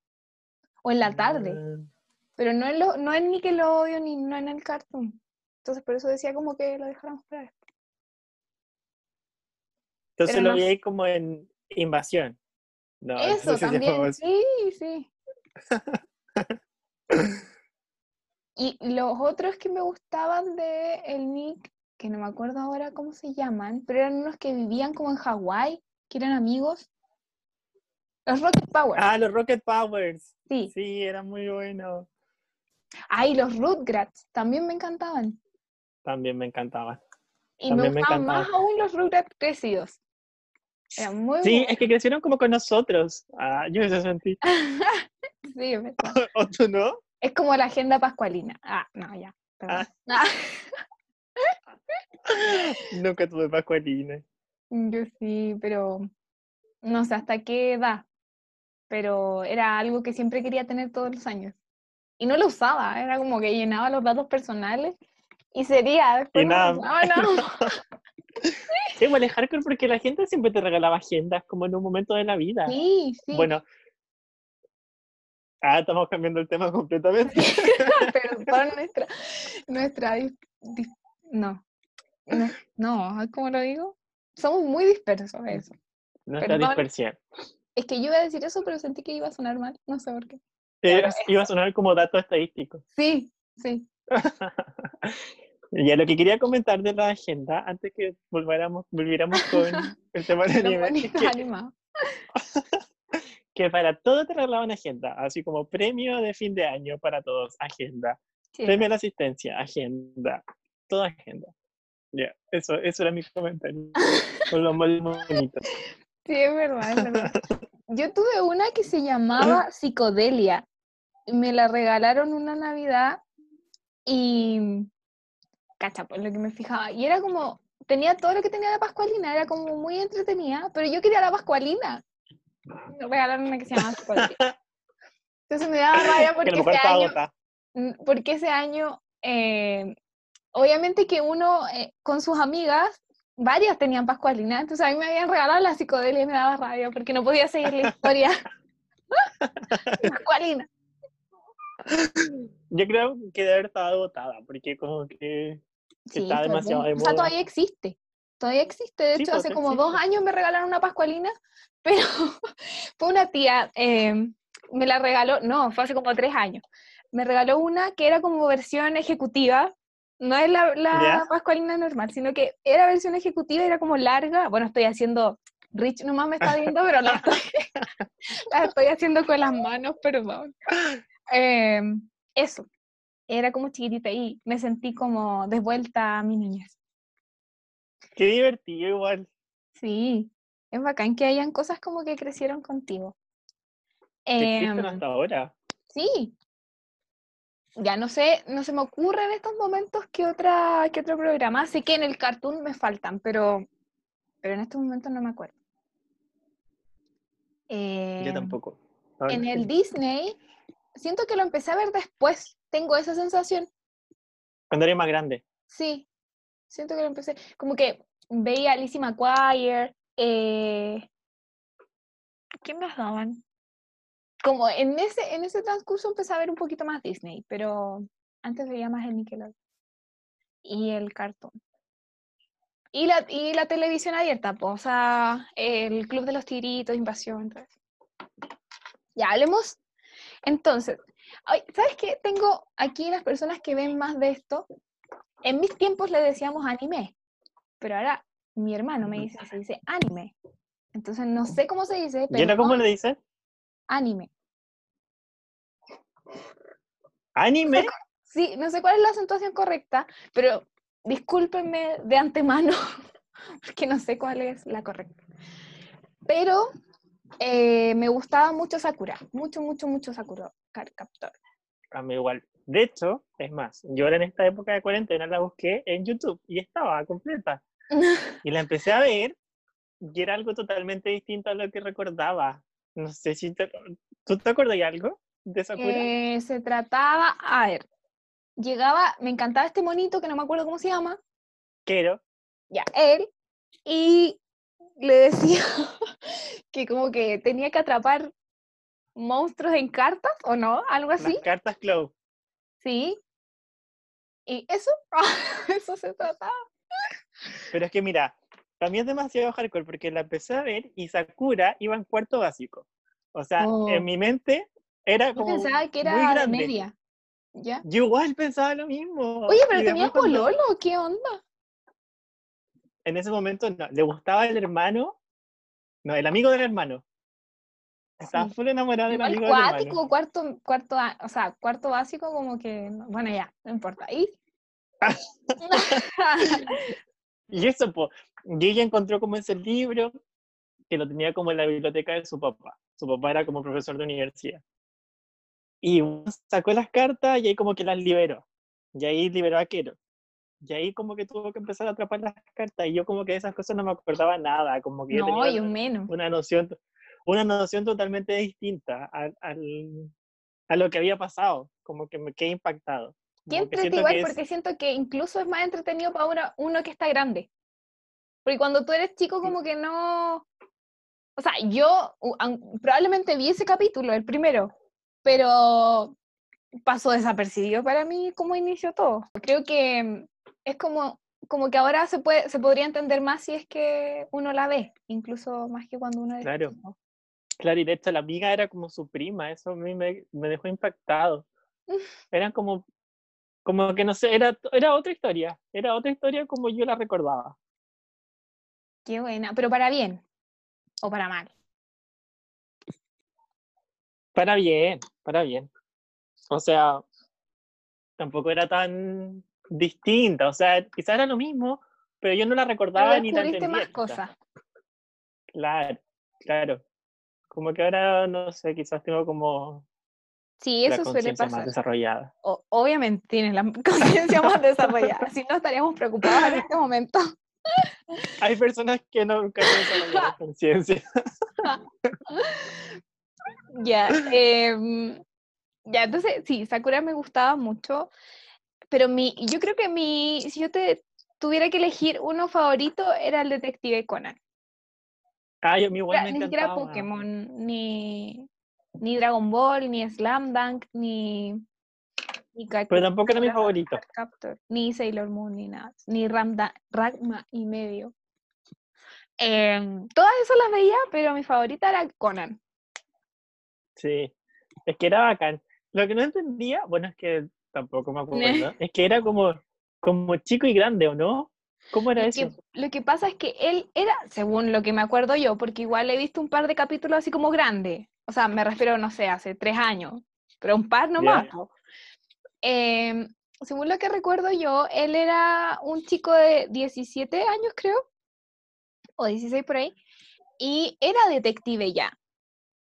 o en la tarde, pero no en, lo, no en Nickelodeon ni no en el Cartoon. Entonces por eso decía como que lo dejáramos para después. Entonces Pero lo no vi ahí como en invasión. No, Eso también, sí, sí. Y los otros que me gustaban de el Nick, que no me acuerdo ahora cómo se llaman, pero eran unos que vivían como en Hawái, que eran amigos. Los Rocket Power. Ah, los Rocket Powers. sí. Sí, era muy bueno. Ah, y los Rugrats también me encantaban. También me encantaba. Y También me gustaban más encantaban. aún los Rugrats crecidos. Eran muy Sí, buenos. es que crecieron como con nosotros. Ah, yo eso sentí. Sí, es verdad. ¿O tú no? Es como la agenda pascualina. Ah, no, ya. perdón. Ah, Nunca tuve Pascualina. yo sí, pero no sé hasta qué edad. Pero era algo que siempre quería tener todos los años. Y no lo usaba, era como que llenaba los datos personales y sería. Después Y no nada. no. Sí, es hardcore porque la gente siempre te regalaba agendas como en un momento de la vida. Sí, sí. Bueno. Ah, estamos cambiando el tema completamente. Perdón, nuestra. nuestra dis- dis- no. No, no, ¿cómo lo digo? Somos muy dispersos eso. Nuestra Perdón. dispersión. Es que yo iba a decir eso, pero sentí que iba a sonar mal. No sé por qué. Iba a sonar como dato estadístico. Sí, sí. Ya lo que quería comentar de la agenda, antes que volviéramos, volviéramos con el tema de Los anime, es bonitos que, que para todo te regalaban agenda, así como premio de fin de año para todos, agenda. Sí, Premio a la asistencia, agenda. Toda agenda. Ya, eso, eso era mi comentario. Con lo más bonito. Sí, es verdad, es verdad. Yo tuve una que se llamaba Psicodelia. Me la regalaron una Navidad y. Cacha, pues lo que me fijaba. Y era como. Tenía todo lo que tenía la Pascualina, era como muy entretenida, pero yo quería la Pascualina. Me regalaron una que se llamaba Psicodelia. Entonces me daba rabia porque ese año. Mm, porque ese año, eh, obviamente que uno eh, con sus amigas, varias tenían Pascualina, entonces a mí me habían regalado la psicodelia y me daba rabia porque no podía seguir la historia. Pascualina. Yo creo que debe haber estado agotada, porque como que Sí, está fue demasiado de O sea, todavía existe. Todavía existe. De Sí, hecho, pues, hace como dos años me regalaron una Pascualina, pero fue una tía, eh, me la regaló, no, fue hace como tres años. Me regaló una que era como versión ejecutiva. No es la, la. Pascualina normal, sino que era versión ejecutiva era como larga. Bueno, estoy haciendo, Rich nomás me está viendo, pero la estoy, la estoy haciendo con las manos, perdón. Eh, eso, era como chiquitita y me sentí como de vuelta a mi niñez. Qué divertido igual. Sí, es bacán que hayan cosas como que crecieron contigo. Que Em, hasta ahora. sí, ya no sé, no se me ocurre en estos momentos qué, otra, qué otro programa. Sé que en el cartoon me faltan, pero, pero en estos momentos no me acuerdo. Yo Eh, tampoco. en el Disney, siento que lo empecé a ver después. Tengo esa sensación. Cuando era más grande. Sí, siento que lo empecé. Como que veía a Lizzie McGuire. Eh, ¿Qué más daban? Como en ese, en ese transcurso empecé a ver un poquito más Disney, pero antes veía más el Nickelodeon. Y el cartoon. Y la, y la televisión abierta, pues, o sea, el Club de los Tiritos, Invasión, eso. Ya, hablemos. Entonces, ¿sabes qué? Tengo aquí las personas que ven más de esto. En mis tiempos le decíamos anime, pero ahora mi hermano me dice, se dice anime. Entonces no sé cómo se dice, ¿Y pero ahora cómo no le dices? anime. ¿Anime? Sí, no sé cuál es la acentuación correcta, pero discúlpenme de antemano, porque no sé cuál es la correcta. Pero eh, me gustaba mucho Sakura, mucho, mucho, mucho Sakura Card Captor. A mí igual. De hecho, es más, yo ahora en esta época de cuarentena la busqué en YouTube y estaba completa. Y la empecé a ver y era algo totalmente distinto a lo que recordaba. No sé si te, ¿Tú te acuerdas de algo de Sakura? Eh, se trataba, a ver, llegaba, me encantaba este monito que no me acuerdo cómo se llama, Quiero. ya, él, y le decía que como que tenía que atrapar monstruos en cartas, ¿o no? Algo así, Las cartas Clow. sí. Y eso, eso se trataba. Pero es que mira, también es demasiado hardcore porque la empecé a ver y Sakura iba en cuarto básico. O sea, Oh. en mi mente era Yo como pensaba que era media, ¿ya? Yo igual pensaba lo mismo. Oye, pero tenía pololo, ¿qué onda? En ese momento no, le gustaba el hermano, no, el amigo del hermano. Estaba Sí. full enamorado del amigo del hermano. cuático, cuarto, cuarto, o sea, cuarto básico, como que, no- bueno, ya, no importa. ¿Y? Y eso, pues, y ella encontró como ese libro que lo tenía como en la biblioteca de su papá. Su papá era como profesor de universidad. Y sacó las cartas y ahí como que las liberó. Y ahí liberó a Kero. Y ahí como que tuvo que empezar a atrapar las cartas. Y yo como que de esas cosas no me acordaba nada. Como que yo no, tenía yo menos. una noción, una noción totalmente distinta al, al- a lo que había pasado. Como que me quedé impactado. Qué Como que entrete siento igual, que es- porque siento que incluso es más entretenido para uno, uno que está grande. Porque cuando tú eres chico, como que no. O sea, yo probablemente vi ese capítulo, el primero, pero pasó desapercibido para mí cómo inició todo. Creo que es como, como que ahora se, puede, se podría entender más si es que uno la ve, incluso más que cuando uno es Claro. Claro, y de hecho la amiga era como su prima, eso a mí me, me dejó impactado. Eran como, como que no sé, era, era otra historia, era otra historia como yo la recordaba. Qué buena, pero para bien o para mal. Para bien, para bien. O sea, tampoco era tan distinta, o sea, quizás era lo mismo, pero yo no la Pero recordaba ni la entendía. más cosas. Claro, claro. Como que ahora, no sé, quizás tengo como Sí, la eso suele conciencia más pasar. desarrollada. O- obviamente tienes la conciencia más desarrollada, si no estaríamos preocupados en este momento. Hay personas que nunca han desarrollado conciencia. Ya, em, ya, entonces sí, Sakura me gustaba mucho, pero mi, yo creo que mi, si yo te tuviera que elegir uno favorito, era el Detective Conan. Ay, a mí igual me ni siquiera. Pokémon, ni, ni Dragon Ball, ni Slam Dunk, ni, Pero tampoco era mi favorito. Captor, ni Sailor Moon, ni nada, ni Ramda, Ragma y medio. Em, todas esas las veía, pero mi favorita era Conan. Sí, es que era bacán. Lo que no entendía, bueno, es que tampoco me acuerdo, es que era como, como chico y grande, ¿o no? ¿Cómo era Lo eso? que, lo que pasa es que él era, según lo que me acuerdo yo, porque igual he visto un par de capítulos así como grande, o sea, me refiero, no sé, hace tres años, pero un par nomás. po. Em, según lo que recuerdo yo, él era un chico de 17 años, creo, o 16 por ahí, y era detective ya.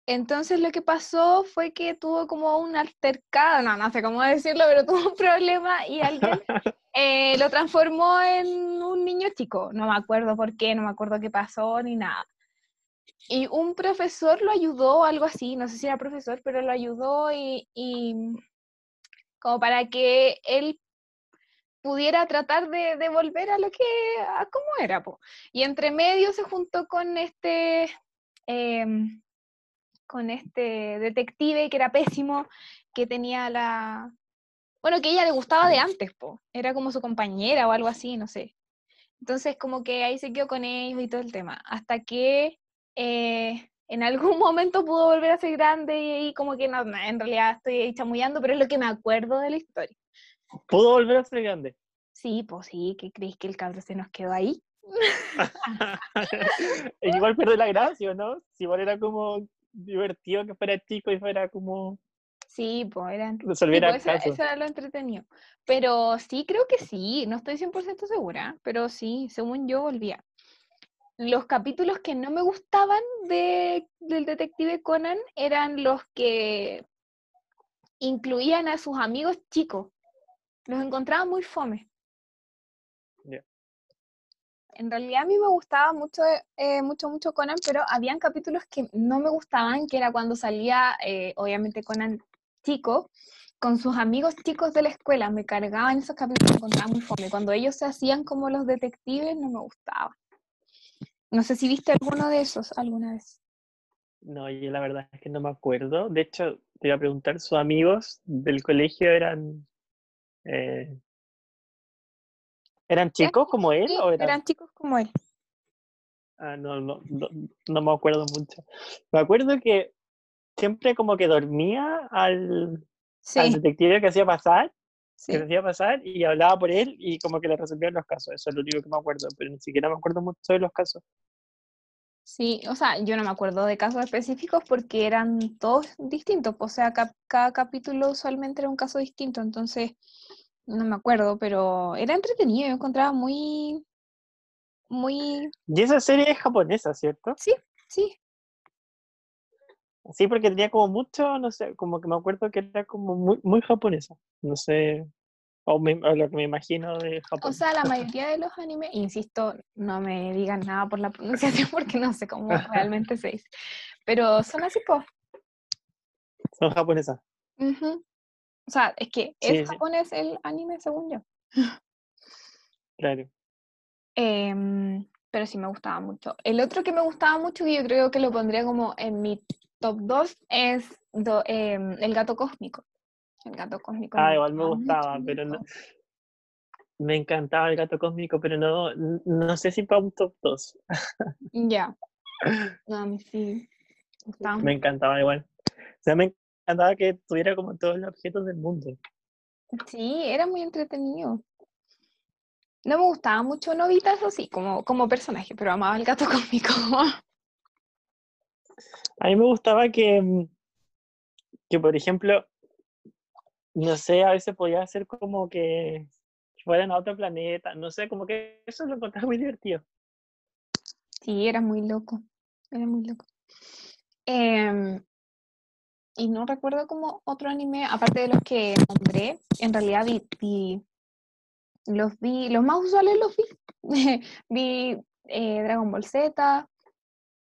Entonces lo que pasó fue que tuvo como un altercado, no, no sé cómo decirlo, pero tuvo un problema y alguien eh, lo transformó en un niño chico. No me acuerdo por qué, no me acuerdo qué pasó ni nada. Y un profesor lo ayudó, algo así, no sé si era profesor, pero lo ayudó y, y como para que él pudiera tratar de, de, volver a lo que, a cómo era. Po. Y entre medio se juntó con este, eh, con este detective que era pésimo, que tenía la, bueno, que ella le gustaba de antes, po. era como su compañera o algo así, no sé. Entonces como que ahí se quedó con ellos y todo el tema, hasta que eh, en algún momento pudo volver a ser grande y, y como que no, no, en realidad estoy chamullando, pero es lo que me acuerdo de la historia. ¿Pudo volver a ser grande? Sí, pues sí, ¿qué crees que el cabro se nos quedó ahí? igual pierde la gracia, ¿no? Si igual era como divertido que fuera chico y fuera como... Sí, pues era, resolviera sí, pues, eso, eso, era lo entretenido. Pero sí, creo que sí, no estoy 100% segura, pero sí, según yo volvía. Los capítulos que no me gustaban de, del detective Conan eran los que incluían a sus amigos chicos. Los encontraba muy fome. En realidad a mí me gustaba mucho, eh, mucho, mucho Conan, pero habían capítulos que no me gustaban, que era cuando salía, eh, obviamente, Conan chico, con sus amigos chicos de la escuela. Me cargaban esos capítulos, me encontraba muy fome. Cuando ellos se hacían como los detectives, no me gustaba. No sé si viste alguno de esos alguna vez. No, yo la verdad es que no me acuerdo. De hecho, te iba a preguntar, ¿sus amigos del colegio eran eh, ¿Eran chicos como él? Sí, o eran... eran chicos como él. Ah, no, no, no, no, me acuerdo mucho. Me acuerdo que siempre como que dormía al, sí. al detective que hacía pasar, Sí. que hacía pasar y hablaba por él y como que le resolvían los casos. Eso es lo único que me acuerdo, pero ni siquiera me acuerdo mucho de los casos. Sí, o sea, yo no me acuerdo de casos específicos porque eran todos distintos, o sea, ca cada capítulo usualmente era un caso distinto, entonces no me acuerdo, pero era entretenido, yo encontraba muy, muy... Y esa serie es japonesa, ¿cierto? Sí, sí. Sí, porque tenía como mucho, no sé, como que me acuerdo que era como muy, muy japonesa, no sé, o, me, o lo que me imagino de Japón. O sea, la mayoría de los animes, insisto, no me digan nada por la pronunciación porque no sé cómo realmente se dice, pero son así, pues. Son japonesas. Uh -huh. O sea, es que Sí, es sí. japonés el anime, según yo. Claro. Em, pero sí me gustaba mucho. El otro que me gustaba mucho, y yo creo que lo pondría como en mi top 2, es do- em, El gato cósmico. El gato cósmico. Ah, igual me gustaba mucho, pero no, me encantaba el gato cósmico, pero no, no sé si para un top 2. Ya. No, a mí sí. Me encantaba igual. O sea, me encantaba que tuviera como todos los objetos del mundo. Sí, era muy entretenido. No me gustaba mucho Novita, eso sí, como, como personaje, pero amaba el gato cósmico. A mí me gustaba que, mm, que, por ejemplo, no sé, a veces podía hacer como que fueran a otro planeta, no sé, como que eso lo encontraba muy divertido. Sí, era muy loco. Era muy loco. Em, y no recuerdo como otro anime, aparte de los que nombré, en realidad vi, vi- los vi, los más usuales los vi. vi eh, Dragon Ball Z,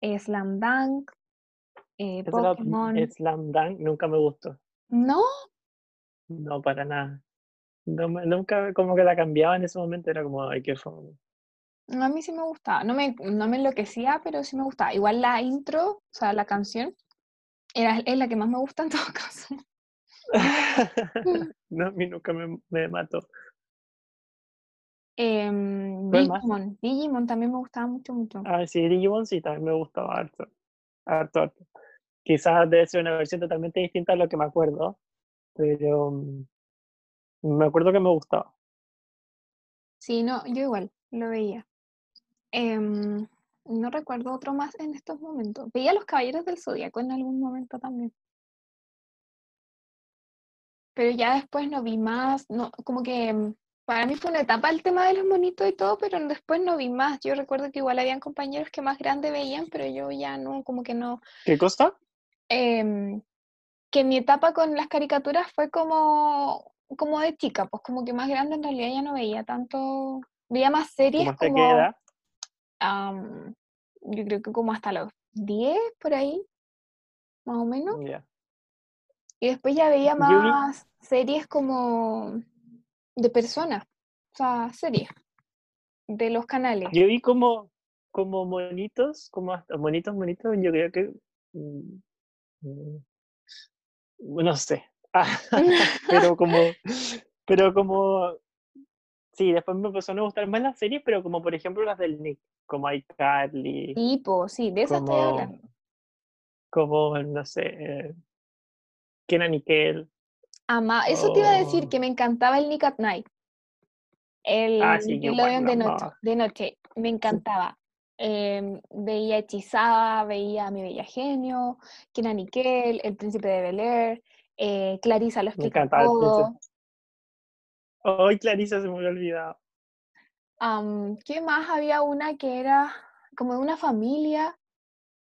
eh, Slam Dunk, eh, Pokémon. Slam Dunk, nunca me gustó. No, No, para nada. No, nunca como que la cambiaba en ese momento, era como, ay, qué fome. a mí sí me gustaba. No me, no me enloquecía, pero sí me gustaba. Igual la intro, o sea, la canción, era, es la que más me gusta en todo caso. No, a mí nunca me, me mató. Em. Digimon, Digimon también me gustaba mucho, mucho. Ah, sí, Digimon sí, también me gustaba harto. Harto, harto. Quizás debe ser una versión totalmente distinta a lo que me acuerdo, pero mm, me acuerdo que me gustaba. Sí, no, yo igual, lo veía. Em, no recuerdo otro más en estos momentos. Veía Los Caballeros del Zodíaco en algún momento también. Pero ya después no vi más, no, como que mm, para mí fue una etapa el tema de los monitos y todo, pero después no vi más. Yo recuerdo que igual habían compañeros que más grande veían, pero yo ya no, como que no. ¿Qué cosa? em, que mi etapa con las caricaturas fue como, como de chica, pues como que más grande en realidad ya no veía tanto, veía más series ¿Cómo hasta como? Yo creo que como hasta los 10 por ahí, más o menos. Y después ya veía más series como de personas, o sea, series de los canales. Yo vi como, como monitos, como hasta monitos, monitos, yo creo que. mm, mm, No sé. Pero como. Pero como. Sí, después me empezaron a gustar más las series, pero como por ejemplo las del Nick, como iCarly, Tipo, sí, de esas estoy como, hablando. como, no sé, eh, Kenan y Kel. Ama, eso te iba a decir que me encantaba el Nick at Night. El Ah, sí, yo de noche, de noche, me encantaba. Em, veía Hechizada, veía a Mi Bella Genio, Kenan y Kel, El Príncipe de Bel Air, eh, Clarisa lo Me explica encantaba el todo. Príncipe. Ay, Clarisa se me había olvidado. ¿qué más? Había una que era como de una familia.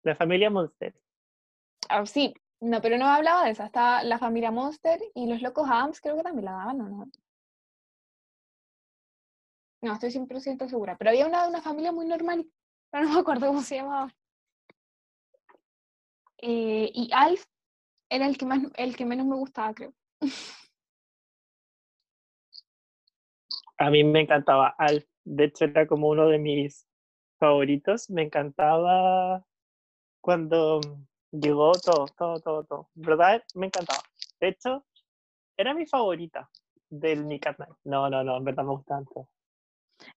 La familia Monster. Ah, sí, no, pero no hablaba de esa. Estaba la familia Monster y los locos Adams, creo que también la daban, ¿o no? No, estoy 100% segura. Pero había una de una familia muy normal, pero no me acuerdo cómo se llamaba. Eh, y Alf era el que más, el que menos me gustaba, creo. A mí me encantaba Alf. De hecho, era como uno de mis favoritos. Me encantaba cuando llegó todo, todo, todo, todo. ¿Verdad? Me encantaba. De hecho, era mi favorita del Nick at Night. No, no, no, en verdad me gusta tanto.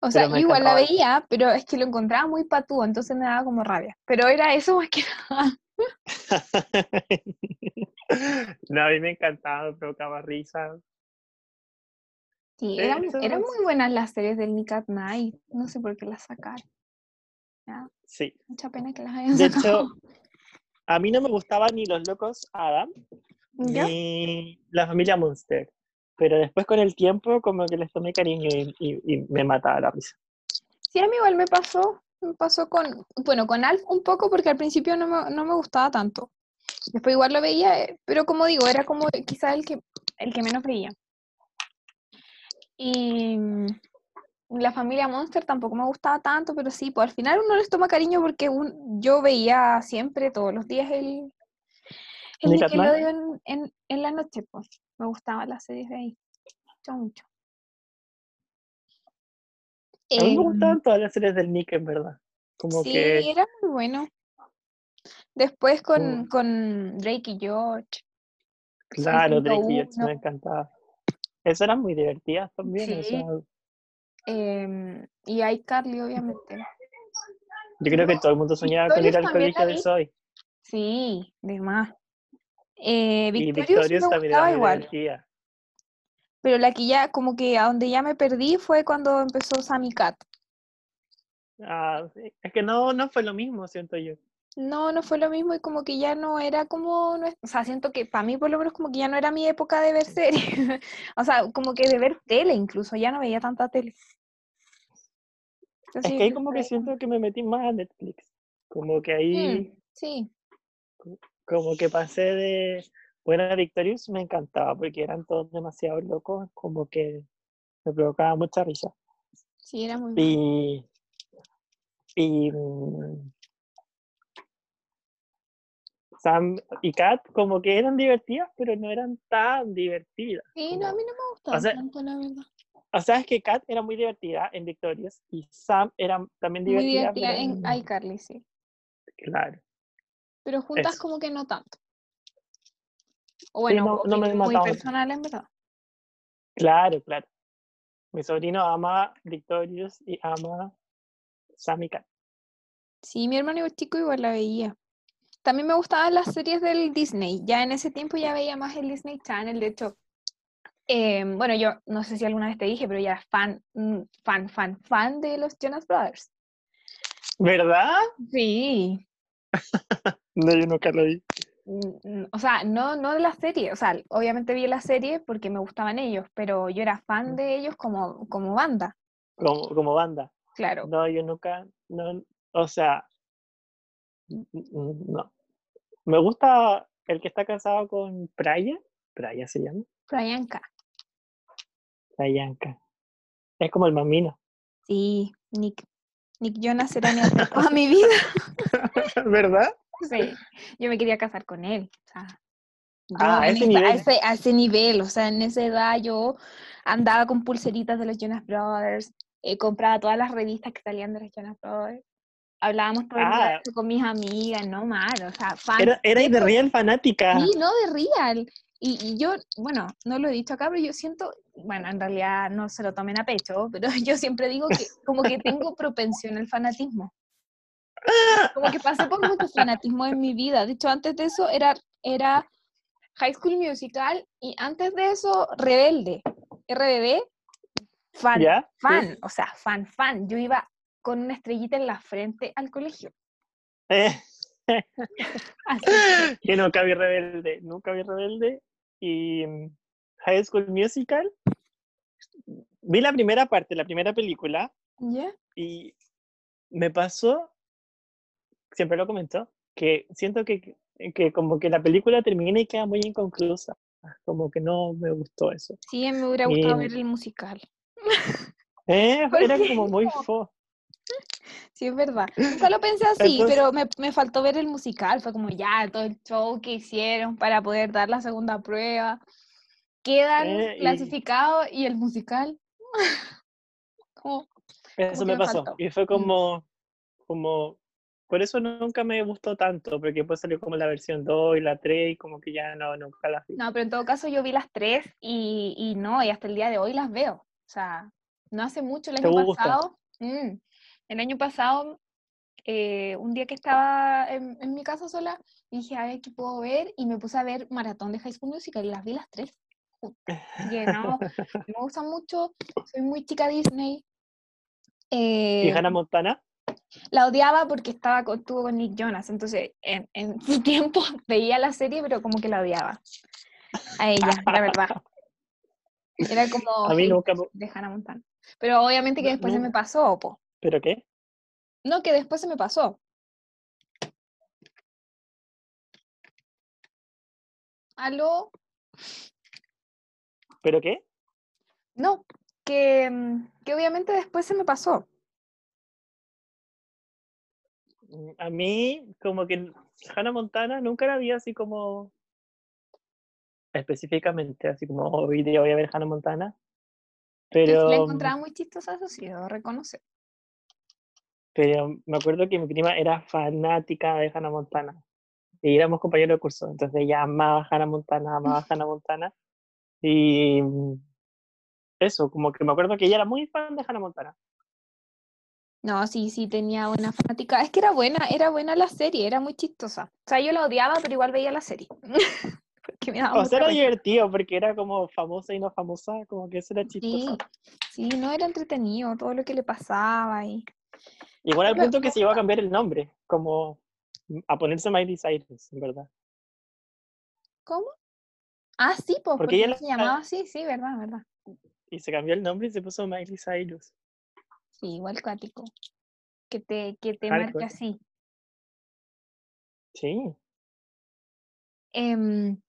O sea, yo igual la encantaba veía, pero es que lo encontraba muy patúo, entonces me daba como rabia. Pero era eso más que nada. no, a mí me encantaba, me provocaba risa. Sí, De eran, muy buenas las series del Nick at Night. No sé por qué las sacaron. Ya, sí. mucha pena que las hayan De sacado. hecho, a mí no me gustaban ni los locos Adam, ¿Ya? ni la familia Monster. Pero después con el tiempo como que les tomé cariño y, y- y me mataba la risa. Sí, a mí igual me pasó. Me pasó con, bueno, con Alf un poco porque al principio no me, no me gustaba tanto. Después igual lo veía, eh, pero como digo, era como quizá el que, el que menos veía. Y mm, la familia Monster tampoco me gustaba tanto, pero sí, pues al final uno les toma cariño porque un- yo veía siempre, todos los días, el, el. Nickelodeon en, en la noche, pues. Me gustaban las series de ahí. Mucho, mucho. A mí me Em, gustaban todas las series del Nick, en verdad. Como Sí, que era muy bueno. Después con, Mm. con Drake y George. Claro, Drake y 101. me encantaba. Esas eran muy divertidas también. o sea, Sí. em, y iCarly, obviamente. yo creo que todo el mundo soñaba con ir Victorious al colegio de. Zoe. Sí, de más. Eh, Y Victorious Victorious me también era igual, divertida. pero la que ya, como que a donde ya me perdí fue cuando empezó Sammy Cat. Ah. Es que no, no fue lo mismo, siento yo. No, no fue lo mismo y como que ya no era como, nues- o sea, siento que para mí por lo menos como que ya no era mi época de ver series, o sea, como que de ver tele incluso, ya no veía tanta tele. Entonces Es que ahí como que ahí siento que me metí más a Netflix. Como que ahí, Mm, sí, como que pasé de... Bueno, Victorious me encantaba porque eran todos demasiado locos, como que me provocaba mucha risa. sí, era muy. Y... Y... Sam y Kat como que eran divertidas, pero no eran tan divertidas. Sí, no, a mí no me gustaba sea, tanto, la verdad. O sea, es que Kat era muy divertida en Victorious y Sam era también Muy divertida, divertida pero en iCarly, sí. Claro. Pero juntas Eso. como que no tanto. O bueno, no- no me muy personal en verdad. Claro, claro. Mi sobrino ama Victorious y ama Sam y Kat. Sí, mi hermano chico igual la veía. También me gustaban las series del Disney. Ya en ese tiempo ya veía más el Disney Channel. De hecho, eh, bueno, yo no sé si alguna vez te dije, pero ya era fan, mm, fan, fan, fan de los Jonas Brothers. ¿Verdad? Sí. No, yo nunca lo vi. Mm, O sea, no, no de la serie. O sea, obviamente vi la serie porque me gustaban ellos, pero yo era fan de ellos como, como banda. Como, como banda. Claro. No, yo nunca, no, o sea, no. Me gusta el que está casado con Praya, Praya se llama, Priyanka. Prayanka. Es como el mamino, Sí, Nick. Nick Jonas era mi toda mi vida. ¿verdad? Sí, yo me quería casar con él. O sea, Ah, a ese a, nivel. ese, a ese nivel, o sea, en esa edad yo andaba con pulseritas de los Jonas Brothers, eh, compraba todas las revistas que salían de los Jonas Brothers, hablábamos todo el Ah. eso con mis amigas, no mal, o sea, fan. Era, era de real fanática. Sí, no de real. Y, y yo, bueno, no lo he dicho acá, pero yo siento, bueno, en realidad no se lo tomen a pecho, pero yo siempre digo que como que tengo propensión al fanatismo. Como que pasé por mucho fanatismo en mi vida. De hecho, antes de eso era, era High School Musical y antes de eso Rebelde. RBD, fan, fan, o sea, fan, fan. Yo iba con una estrellita en la frente al colegio. Eh, Así que, nunca vi Rebelde, nunca vi Rebelde. Y mm, High School Musical, vi la primera parte, la primera película, ¿ya? y me pasó, siempre lo comento, que siento que, que como que la película termina y queda muy inconclusa. Como que no me gustó eso. Sí, me hubiera gustado Y- ver el musical. Eh, ¿Por era como muy fo. Sí, es verdad. Nunca lo pensé así, Entonces- pero me, me faltó ver el musical. Fue como ya, todo el show que hicieron para poder dar la segunda prueba. Quedan Eh, y- clasificados y el musical. Como, Eso que me me pasó. Y fue como, como, por eso nunca me gustó tanto, porque después salió como la versión 2 y la 3 y como que ya no, nunca las vi. no, pero en todo caso yo vi las tres y, y no, y hasta el día de hoy las veo. O sea, no hace mucho, el ¿Te año pasado. mm, el año pasado, eh, un día que estaba en, en mi casa sola, dije, a ver qué puedo ver, y me puse a ver Maratón de High School Musical y las vi las tres. que no, me gusta mucho, soy muy chica Disney. ¿Y Eh, Hannah Montana? la odiaba porque estaba con, estuvo con Nick Jonas, entonces en, en su tiempo veía la serie, pero como que la odiaba. A ella, la verdad. Era como A mí nunca de Hannah Montana. Pero obviamente que No, después se me pasó, po. ¿Pero qué? No, que después se me pasó. ¿Aló? ¿Pero qué? No, que, mm, que obviamente después se me pasó. Mm, A mí, como que Hannah Montana nunca la vi así como específicamente, así como "Oh, hoy día voy a ver Hannah Montana. Sí la Pero, encontraba muy chistosa, eso sí, debo reconocer. Pero me acuerdo que mi prima era fanática de Hannah Montana. Y éramos compañeros de curso, entonces ella amaba Hannah Montana, amaba Hannah Montana. Y mm, eso, como que me acuerdo que ella era muy fan de Hannah Montana. No, sí, sí, tenía buena fanática. Es que era buena, era buena la serie, era muy chistosa. O sea, yo la odiaba, pero igual veía la serie. Porque me daba O sea, era risa. divertido porque era como famosa y no famosa, como que eso era chistoso. Sí, sí, no era entretenido todo lo que le pasaba y Igual al punto que se iba a cambiar el nombre, como a ponerse Miley Cyrus, en verdad. ¿Cómo? Ah, sí, pues, Porque porque ella ella la- se llamaba así, sí, verdad, verdad. Y se cambió el nombre y se puso Miley Cyrus. Sí, igual cuático. Que te, que te marque así. Sí. Em,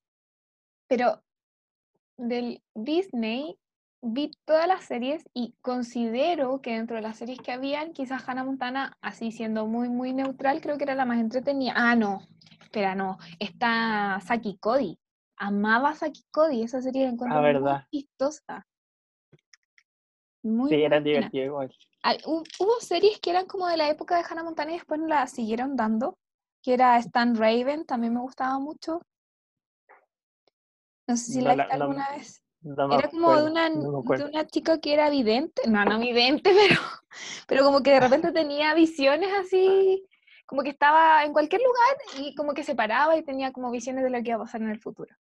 pero del Disney vi todas las series y considero que dentro de las series que habían, quizás Hannah Montana, así siendo muy, muy neutral, creo que era la más entretenida. Ah, no, espera, no. Está Saki Cody. Amaba a Saki Cody, esa serie la encuentro muy verdad. chistosa. Muy, Sí, muy era buena. divertido igual. Ah, hu- Hubo series que eran como de la época de Hannah Montana y después no la siguieron dando, que era Stan Raven, también me gustaba mucho. No sé si No la la- no- alguna vez. No Era como de una, no de una chica que era vidente, no, no vidente, pero, pero como que de repente tenía visiones así, como que estaba en cualquier lugar y como que se paraba y tenía como visiones de lo que iba a pasar en el futuro.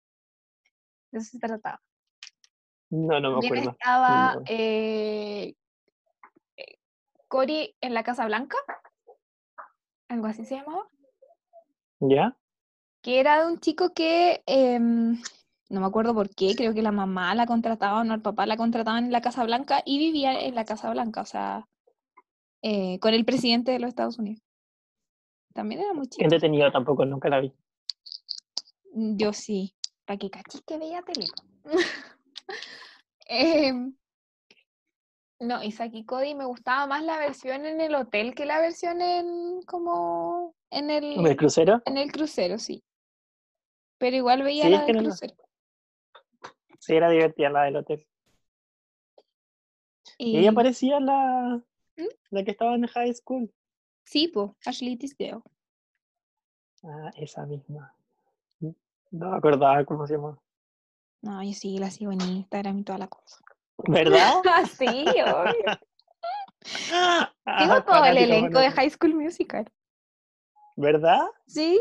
De eso se trataba. No, no me También acuerdo. estaba No. eh, eh, Cory en la Casa Blanca, algo así se llamaba, ¿Ya? que era de un chico que em, no me acuerdo por qué, creo que la mamá la contrataba o no, el papá la contrataban en la Casa Blanca y vivía en la Casa Blanca, o sea, eh, con el presidente de los Estados Unidos. También era muy Qué chico. entretenido tampoco, nunca la vi. Yo sí, para que cachis que veía tele. Em, no, y Saki Cody me gustaba más la versión en el hotel que la versión en como en el, ¿En el crucero? en el crucero, sí. Pero igual veía Sí, la del no crucero. Sí, era divertida la del hotel. Y Y ella parecía la, ¿Mm? la que estaba en high school. sí, pues, Ashley Tisdale. Ah, esa misma. No me acordaba cómo se llama. No, yo sí la sigo en Instagram y toda la cosa. ¿Verdad? Ah, sí, obvio. Ah, Sigo todo el elenco de. High School Musical. ¿Verdad? Sí.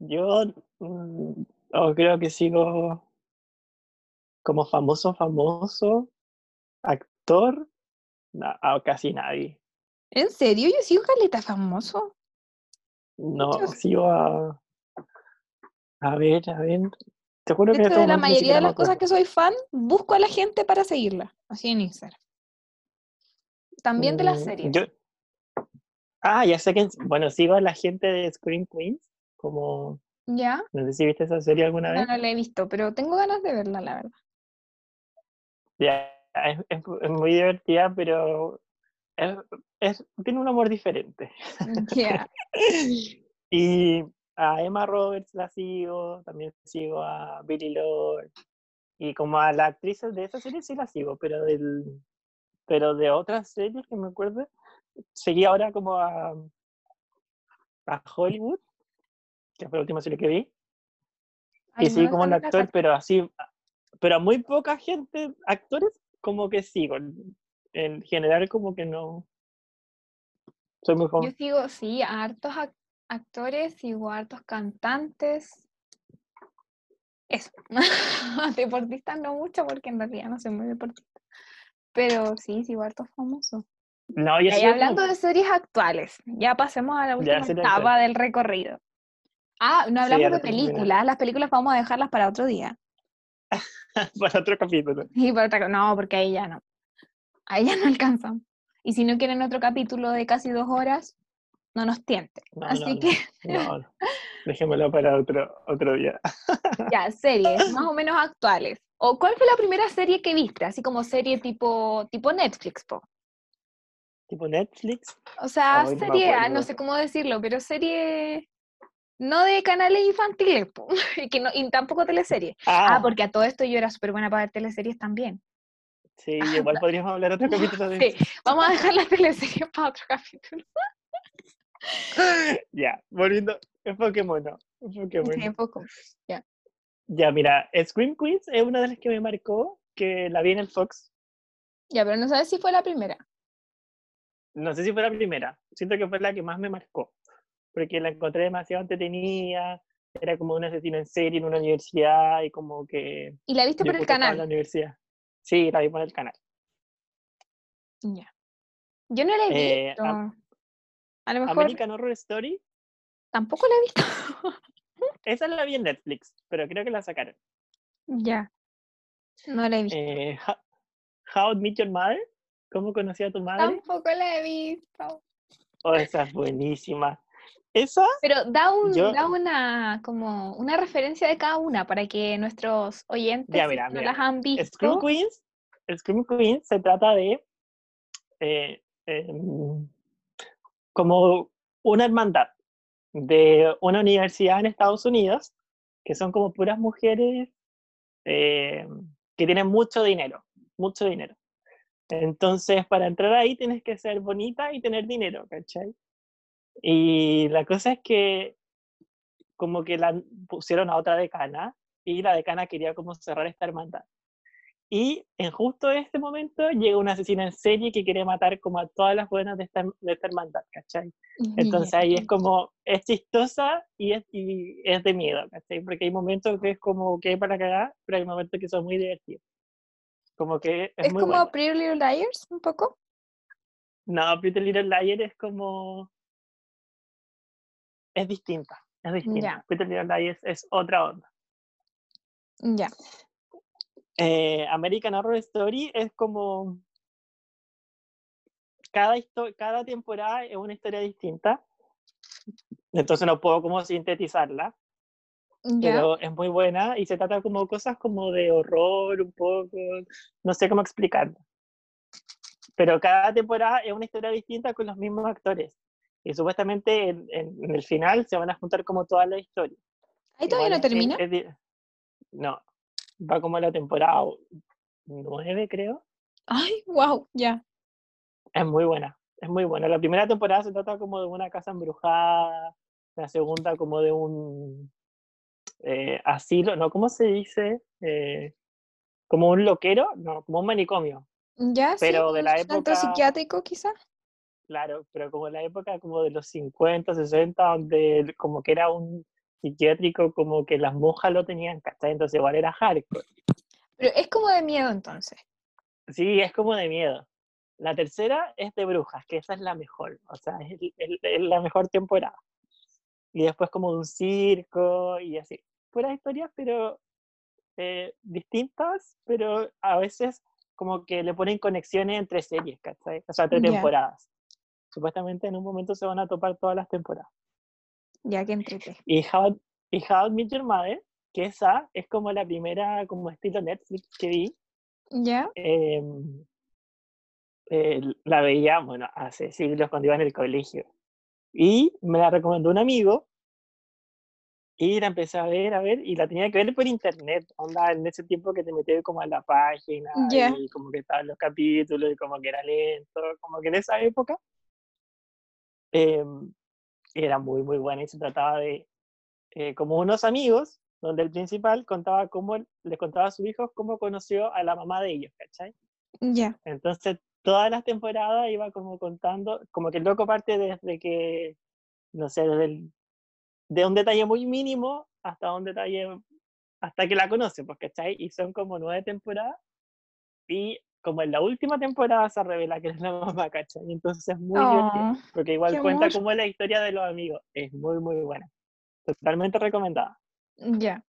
Yo mm, oh, creo que sigo como famoso, famoso, actor, no, a casi nadie. ¿En serio? Yo sigo Caleta famoso. No, sigo a... A ver, a ver. Te juro De que la mayoría de las cosas que soy fan, busco a la gente para seguirla. Así en Instagram. También de las Mm, series. yo- Ah, ya sé que... Bueno, sigo a la gente de Scream Queens, como... ¿Ya? No sé si viste esa serie alguna No, vez. no la he visto, pero tengo ganas de verla, la verdad. Ya, es, es- es muy divertida, pero es- es- tiene un amor diferente. Ya. Y a Emma Roberts la sigo, también sigo a Billy Lord. Y como a las actrices de esa serie sí la sigo, pero del pero de otras series que me acuerdo, seguí ahora como a, a Hollywood, que fue la última serie que vi, Ay, y no sí como un actor, pero así, pero a muy poca gente, actores, como que sigo. En general como que no. Soy muy Yo joven. sigo, sí, a hartos ac- actores, sigo a hartos cantantes. Eso. Deportistas no mucho, porque en realidad no soy muy deportista. Pero sí, sigo a hartos famosos. No, yo Y hablando como- de series actuales, ya pasemos a la última etapa del recorrido. Ah, no Sí, hablamos de películas. Las películas vamos a dejarlas para otro día. para otro capítulo. Y para otra no, porque ahí ya no. Ahí ya no alcanzamos. Y si no quieren otro capítulo de casi dos horas, no nos tienten. No, Así no, que, No, no. Dejémoslo para otro, otro día. ya, series más o menos actuales. ¿O cuál fue la primera serie que viste? Así como serie tipo, tipo Netflix, po. Tipo Netflix. O sea, serie, ah, no sé cómo decirlo, pero serie no de canales infantiles, po, y, que no, y tampoco teleseries. Ah, Ah, porque a todo esto yo era súper buena para ver teleseries también. sí, igual podríamos hablar otro capítulo de Sí, vamos a dejar las teleseries para otro capítulo. Ya, volviendo. Es Pokémon, ¿no? Es Pokémon. Sí, poco. Ya, mira, Scream Queens es una de las que me marcó, que la vi en el Fox. Ya, pero no sabes si fue la primera. No sé si fue la primera, siento que fue la que más me marcó, porque la encontré demasiado entretenida, era como un asesino en serie en una universidad y como que... ¿Y la viste por el estaba en la canal? universidad. Sí, la vi por el canal. Ya. Yo no la he Eh, visto. am- a lo mejor American Horror Story, tampoco la he visto. esa la vi en Netflix, pero creo que la sacaron. ya. No la he visto. Eh, Ho- How I Met Your Mother, ¿cómo conocí a tu madre? Tampoco la he visto. Oh, esa es buenísima. Esa, Pero da, un, Yo- da una, como una referencia de cada una para que nuestros oyentes Ya, si mira, no mira. las han visto. Scream Queens, Scream Queens se trata de eh, em, como una hermandad de una universidad en Estados Unidos, que son como puras mujeres eh, que tienen mucho dinero, mucho dinero. Entonces, para entrar ahí tienes que ser bonita y tener dinero, ¿cachai? Y la cosa es que como que la pusieron a otra decana y la decana quería como cerrar esta hermandad. Y en justo este momento llega un asesino en serie que quiere matar como a todas las buenas de esta, de esta hermandad, ¿cachai? Entonces ahí es como, es chistosa y es, y es de miedo, ¿cachai? Porque hay momentos que es como que hay para cagar, pero hay momentos que son muy divertidos. Como que es, Es muy como bueno. Pretty Little Liars, un poco. No, Pretty Little Liar es como... Es distinta, es distinta. Pretty Little Liars es otra onda. Ya. Eh, American Horror Story es como... Cada, cada temporada es una historia distinta. Entonces no puedo como sintetizarla. pero es muy buena y se trata como cosas como de horror un poco, no sé cómo explicarlo. Pero cada temporada es una historia distinta con los mismos actores. Y supuestamente en, el final se van a juntar como toda la historia. ¿Ahí todavía no termina? no, va como la temporada nueve, creo. Ay, wow, ya. Es muy buena, es muy buena. La primera temporada se trata como de una casa embrujada, la segunda como de un eh, asilo, ¿no? ¿Cómo se dice? Eh, como un loquero, no, como un manicomio. Ya, pero de la época... psiquiátrico quizás. Claro, pero como en la época como de los 50, 60, donde como que era un psiquiátrico, como que las monjas lo tenían, ¿cachai? Entonces igual era hardcore. Pero es como de miedo entonces. Sí, es como de miedo. La tercera es de brujas, que esa es la mejor, o sea, es, la mejor temporada. Y después como de un circo y así. Fuera historias, pero eh, distintas, pero a veces como que le ponen conexiones entre series, ¿cachai? O sea, entre temporadas. Supuestamente en un momento se van a topar todas las temporadas. Ya que entrete. Y How, y How Meet Your Mother, que esa es como la primera como estilo Netflix que vi. Ya. Em, eh, la veía, bueno, hace siglos cuando iba en el colegio. Y me la recomendó un amigo. Y la empecé a ver, a ver, y la tenía que ver por internet, onda, en ese tiempo que te metías como a la página, y como que estaban los capítulos, y como que era lento, como que en esa época. Em, era muy, muy buena y se trataba de eh, como unos amigos, donde el principal contaba cómo, les contaba a sus hijos cómo conoció a la mamá de ellos, ¿cachai? Ya. Entonces, todas las temporadas iba como contando, como que el loco parte desde que, no sé, desde de un detalle muy mínimo hasta un detalle, hasta que la conoce, pues, ¿cachai? Y son como nueve temporadas. Y como en la última temporada se revela que es la mamá, ¿cachai? Y entonces es muy oh, porque igual cuenta como es la historia de los amigos. Es muy, muy buena. Totalmente recomendada. Ya.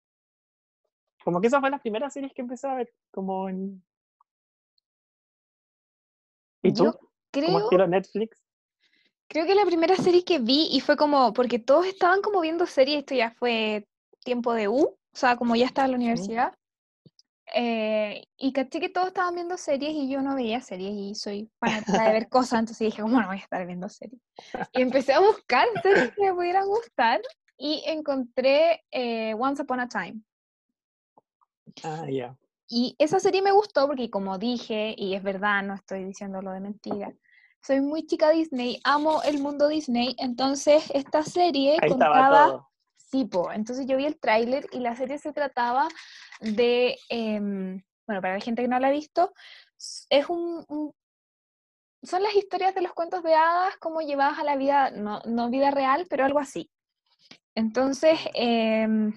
Como que esa fue las primeras series que empecé a ver, como en... ¿Y tú? creo... estilo Netflix? Creo que la primera serie que vi, y fue como, porque todos estaban como viendo series, esto ya fue tiempo de U, o sea, como ya estaba en la universidad, eh, y caché que todos estaban viendo series y yo no veía series y soy fanática de ver cosas, entonces dije, ¿cómo no voy a estar viendo series? Y empecé a buscar series que me pudieran gustar y encontré eh, Once Upon a Time. Ah, ya. Y esa serie me gustó porque como dije, y es verdad, no estoy diciéndolo de mentira, soy muy chica Disney, amo el mundo Disney, entonces esta serie contaba... Sí, entonces yo vi el tráiler y la serie se trataba de, em, bueno, para la gente que no la ha visto, es un, son las historias de los cuentos de hadas como llevadas a la vida, no, no vida real, pero algo así. Entonces, em,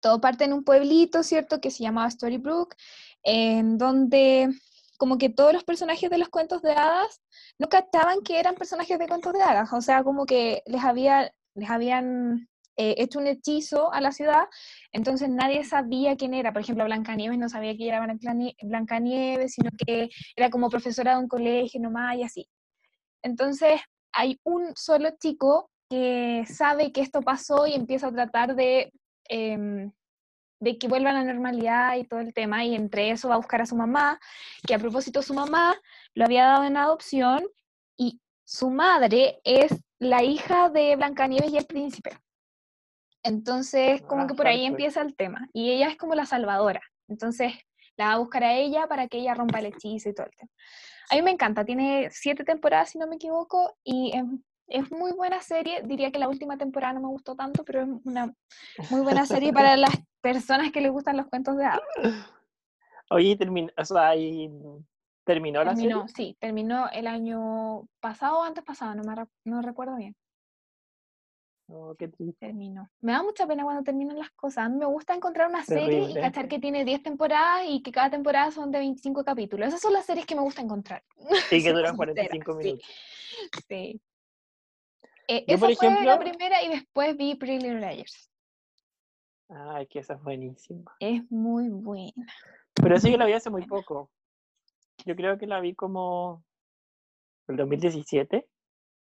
todo parte en un pueblito, ¿cierto? Que se llamaba Storybrooke, en donde como que todos los personajes de los cuentos de hadas no captaban que eran personajes de cuentos de hadas, o sea, como que les, había, les habían eh, hecho un hechizo a la ciudad, entonces nadie sabía quién era. Por ejemplo, Blancanieves no sabía que era Blancanieves, sino que era como profesora de un colegio nomás y así. Entonces hay un solo chico que sabe que esto pasó y empieza a tratar de, em, de que vuelva a la normalidad y todo el tema, y entre eso va a buscar a su mamá, que a propósito su mamá lo había dado en adopción y su madre es la hija de Blancanieves y el príncipe. Entonces, como ah, que por ahí empieza el tema. Y ella es como la salvadora. Entonces, la va a buscar a ella para que ella rompa el hechizo y todo el tema. A mí me encanta. Tiene siete temporadas, si no me equivoco, y es, muy buena serie. Diría que la última temporada no me gustó tanto, pero es una muy buena serie para las personas que les gustan los cuentos de hadas. Oye, terminó, o sea, ¿terminó la serie? Sí, terminó el año pasado o antes pasado, no, me, no recuerdo bien. Oh, qué triste. Terminó. Me da mucha pena cuando terminan las cosas. A mí me gusta encontrar una serie y cachar que tiene 10 temporadas y que cada temporada son de 25 capítulos. Esas son las series que me gusta encontrar. Y que duran 45 minutos. Sí. Eh, esa fue la primera y después vi Pretty Little Liars. Ay, que esa es buenísima. Es muy buena. Pero sí que la vi hace muy poco. Yo creo que la vi como el 2017.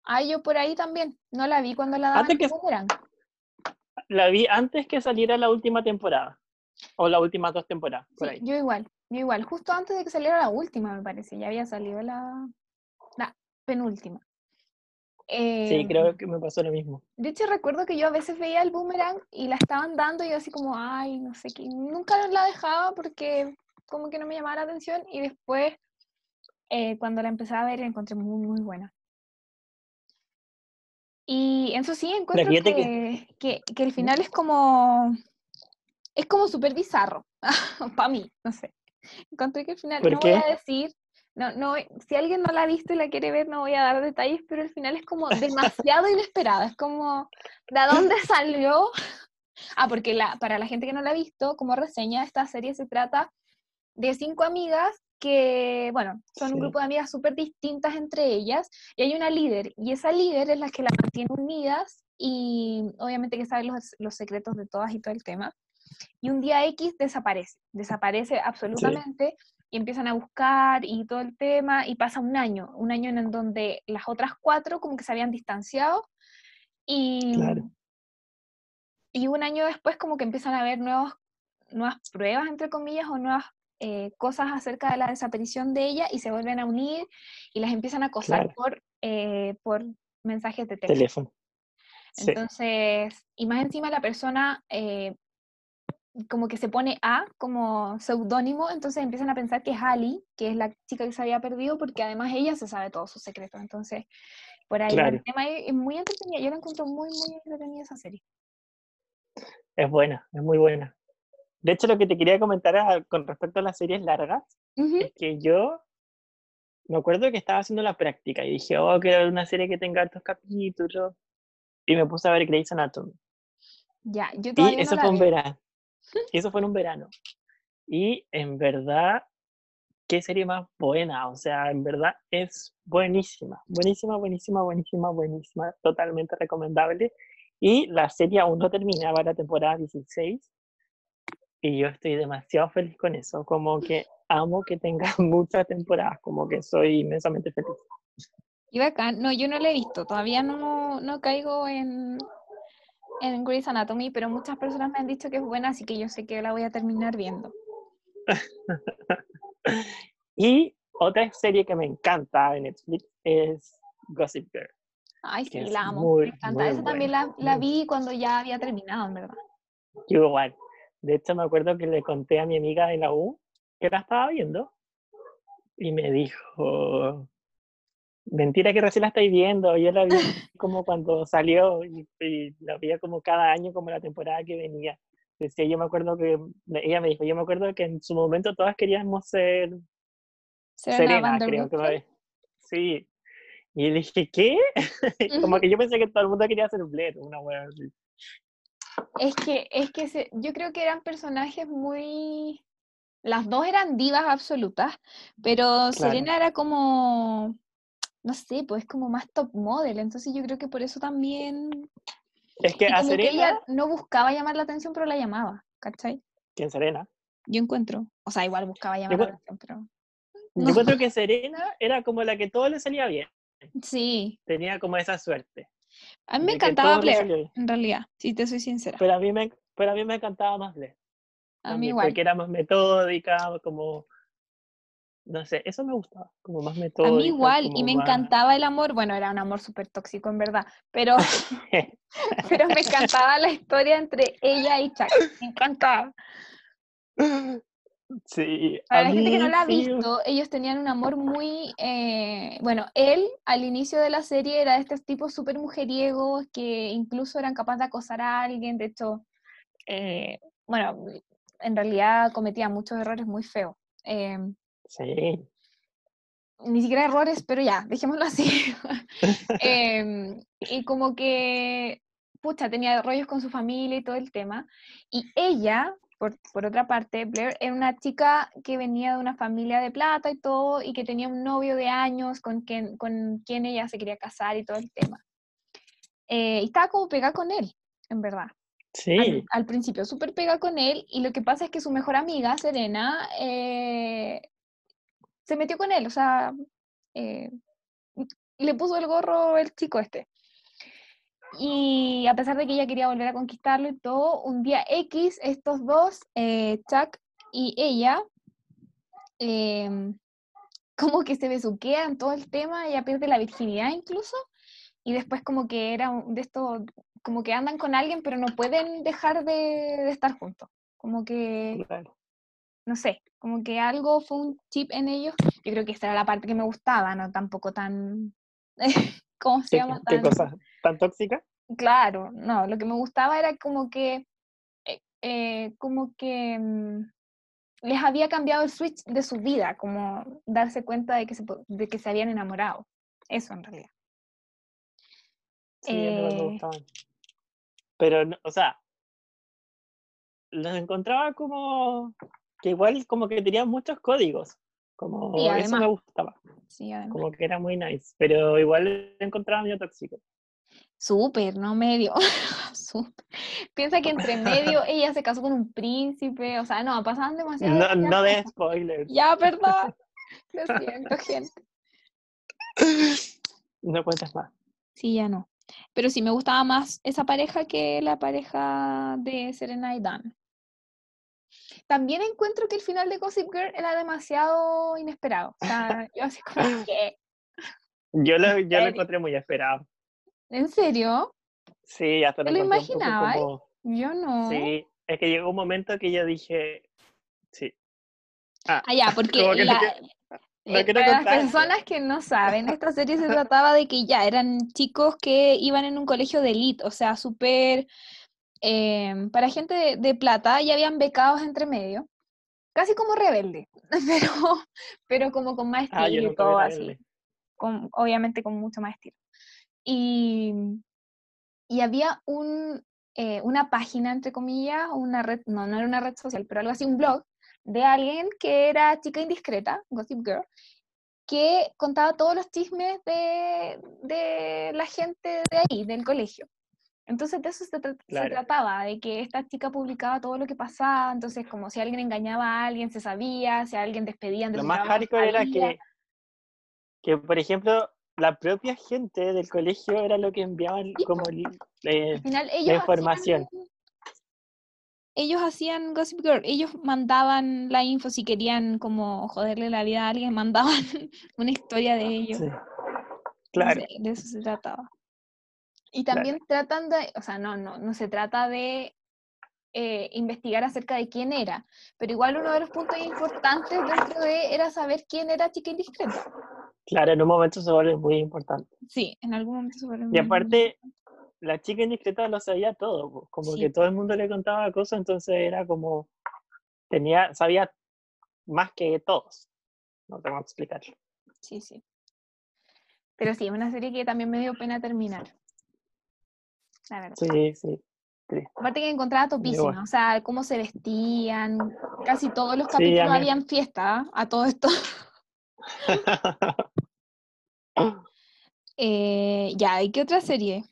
Ah, yo por ahí también. No la vi cuando la daban antes que, la vi antes que saliera la última temporada. O las últimas dos temporadas, por ahí. Yo igual, yo igual. Justo antes de que saliera la última, me parece. Ya había salido la, la penúltima. sí, Em, creo que me pasó lo mismo. De hecho, recuerdo que yo a veces veía el boomerang y la estaban dando y yo así como, ay, no sé qué. Nunca la dejaba porque como que no me llamaba la atención y después, eh, cuando la empecé a ver, la encontré muy, muy buena. Y eso sí, encuentro que, que, que el final es como, es como súper bizarro, para mí, no sé. Encontré que el final, ¿Por no voy a decir, no, no, si alguien no la ha visto y la quiere ver, no voy a dar detalles, pero el final es como demasiado inesperado, es como, ¿de dónde salió? Ah, porque la, para la gente que no la ha visto, como reseña, esta serie se trata de cinco amigas que, bueno, son un grupo de amigas súper distintas entre ellas, y hay una líder, y esa líder es la que las mantiene unidas, y obviamente que sabe los, los secretos de todas y todo el tema. Y un día X desaparece, desaparece absolutamente, y empiezan a buscar y todo el tema, y pasa un año, un año en donde las otras cuatro como que se habían distanciado, y, Claro. y un año después como que empiezan a haber nuevos, nuevas pruebas, entre comillas, o nuevas eh, cosas acerca de la desaparición de ella y se vuelven a unir y las empiezan a acosar Claro. por, eh, por mensajes de. Teléfono. Sí. Entonces, y más encima la persona eh, como que se pone A como seudónimo, entonces empiezan a pensar que es Ali, que es la chica que se había perdido, porque además ella se sabe todos sus secretos. Entonces, por ahí Claro. el tema es, muy entretenida. Yo la encuentro muy, muy entretenida esa serie. Es buena, es muy buena. De hecho, lo que te quería comentar a- con respecto a las series largas Ujú. es que yo me acuerdo que estaba haciendo la práctica y dije, oh, quiero ver una serie que tenga hartos capítulos. Y me puse a ver Grey's Anatomy. Ya, yo Y todavía no eso la fue un veo. verano. Y eso fue en un verano. Y en verdad, qué serie más buena. O sea, en verdad es buenísima. Buenísima, buenísima, buenísima, buenísima. Totalmente recomendable. Y la serie aún no terminaba la temporada 16. Y yo estoy demasiado feliz con eso. Como que amo que tenga muchas temporadas. Como que soy inmensamente feliz. Y bacán. No, yo no la he visto. Todavía no, no caigo en, en Grey's Anatomy, pero muchas personas me han dicho que es buena, así que yo sé que la voy a terminar viendo. Y otra serie que me encanta de Netflix es Gossip Girl. Ay, sí, la amo. muy, me encanta. Esa también la, vi cuando ya había terminado, en verdad. Yo igual. De hecho, me acuerdo que le conté a mi amiga de la U que la estaba viendo y me dijo, mentira que recién la estáis viendo, yo la vi como cuando salió y, y la veía como cada año, como la temporada que venía. Decía, yo me acuerdo que, ella me dijo, yo me acuerdo que en su momento todas queríamos ser Serena Serena, creo que me... Sí. Y le dije, ¿qué? como que yo pensé que todo el mundo quería ser Blair, una wea así. Es que, es que se- yo creo que eran personajes muy... Las dos eran divas absolutas, pero Serena era como, no sé, pues como más top model, entonces yo creo que por eso también... Es que a que Serena, ella no buscaba llamar la atención, pero la llamaba, ¿cachai? ¿quién Serena? Yo encuentro. O sea, igual buscaba llamar la atención, pero... Yo encuentro que Serena era como la que todo le salía bien. Sí, Tenía como esa suerte. A mí me encantaba Blair, en realidad, si te soy sincera. Pero a mí me, pero a mí me encantaba más Blair. A mí igual. Porque era más metódica, como... No sé, eso me gustaba. Como más A metódica. mí igual, y me más- encantaba el amor, bueno, era un amor súper tóxico en verdad, pero, pero me encantaba la historia entre ella y Chuck, me encantaba. sí, Para la gente que no la ha visto, ellos tenían un amor muy, eh, bueno, él al inicio de la serie era de estos tipos súper mujeriegos que incluso eran capaces de acosar a alguien, de hecho, eh, bueno, en realidad cometía muchos errores muy feos. eh, Sí, ni siquiera errores, pero ya, dejémoslo así. Em, y como que, pucha, tenía rollos con su familia y todo el tema. Y ella, por, por otra parte, Blair, era una chica que venía de una familia de plata y todo, y que tenía un novio de años con quien, con quien ella se quería casar y todo el tema. Eh, y estaba como pegada con él, en verdad. Al, sí, al principio, súper pega con él, y lo que pasa es que su mejor amiga, Serena, eh, se metió con él, o sea, eh, le puso el gorro el chico este. Y a pesar de que ella quería volver a conquistarlo y todo, un día X, estos dos, eh, Chuck y ella, em, como que se besuquean todo el tema, ella pierde la virginidad incluso, y después como que era de esto, como que andan con alguien, pero no pueden dejar de, estar juntos. Como que, no sé, como que algo fue un chip en ellos. Yo creo que esa era la parte que me gustaba, no tampoco tan, ¿cómo se llama? ¿Qué cosa? ¿Tan tóxica? Claro, no, lo que me gustaba era como que, eh, eh, como que mm, les había cambiado el switch de su vida, como darse cuenta de que se, de que se habían enamorado. Eso en realidad. Sí, me eh, gustaban. Pero, o sea, los encontraba como que igual como que tenían muchos códigos. Como eso me gustaba. Sí. Como que era muy nice. Pero igual lo encontraba medio tóxico. Súper, no medio. Piensa que entre medio ella se casó con un príncipe. O sea, no, pasaban demasiado. No, no de spoilers. Ya, perdón. Lo siento, gente. No cuentas más. Sí, ya no. Pero sí me gustaba más esa pareja que la pareja de Serena y Dan. También encuentro que el final de Gossip Girl era demasiado inesperado. O sea, yo así como que... Yo lo, yo lo encontré muy esperado. ¿En serio? Sí, hasta lo, lo imaginaba. Yo no. Sí, es que llegó un momento que yo dije, sí. Ah, ah ya, porque la, eh, para las personas que no saben, esta serie se trataba de que ya eran chicos que iban en un colegio de elite, o sea, súper em, para gente de, plata, y habían becados entre medio, casi como rebelde, pero, pero como con más ah, estilo y todo así, con, obviamente con mucho más estilo. Y, y había un, eh, una página, entre comillas, una red, no, no era una red social, pero algo así, un blog, de alguien que era chica indiscreta, Gossip Girl, que contaba todos los chismes de, de la gente de ahí, del colegio. Entonces de eso se, trataba, de que esta chica publicaba todo lo que pasaba, entonces como si alguien engañaba a alguien se sabía, si a alguien despedían de Lo más hardcore era que, que, por ejemplo, la propia gente del colegio era lo que enviaban como eh, la información ellos hacían Gossip Girl, ellos mandaban la info si querían como joderle la vida a alguien, mandaban una historia de ellos. Claro. de eso se trataba. Y también tratan de, o sea, no, no, no se trata de eh, investigar acerca de quién era, pero igual uno de los puntos importantes dentro de era saber quién era Chica Indiscreta. Claro, en un momento se vuelve muy importante. Sí, en algún momento se vuelve muy importante. Y aparte, la chica indiscreta lo sabía todo, como que todo el mundo le contaba cosas, entonces era como, tenía, sabía más que todos. No tengo que explicarlo. Sí, sí. Pero sí, es una serie que también me dio pena terminar. La verdad. Sí, sí. Aparte que encontraba topísima, o sea, cómo se vestían, casi todos los capítulos habían fiesta, a todo esto. eh, ya, ¿y qué otra serie?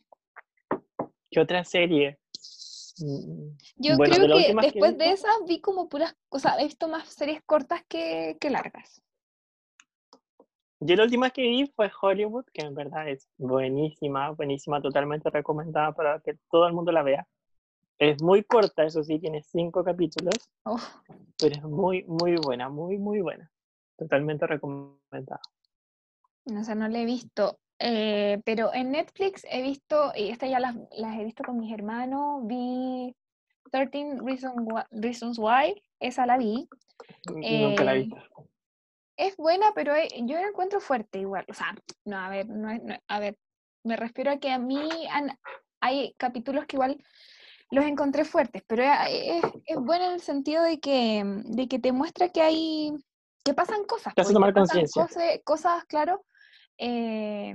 ¿Qué otra serie? Mm, Yo creo que después de esa vi como puras cosas, he visto más series cortas que, largas. Yo la última que vi fue Hollywood, que en verdad es buenísima, buenísima, totalmente recomendada para que todo el mundo la vea. Es muy corta, eso sí, tiene cinco capítulos, pero es muy, muy buena, muy, muy buena. Totalmente recomendada. No sé, no la he visto. Eh, pero en Netflix he visto, y estas ya las, he visto con mis hermanos, vi 13 Reasons Why, esa la vi. Nunca la he eh, visto. Es buena, pero yo la encuentro fuerte igual. O sea, no, a ver, no, a ver, me refiero a que a mí hay capítulos que igual los encontré fuertes, pero es, es buena en el sentido de que, de que te muestra que hay, que pasan cosas. Te hace pues, tomar conciencia. Cosas, cosas, claro, eh,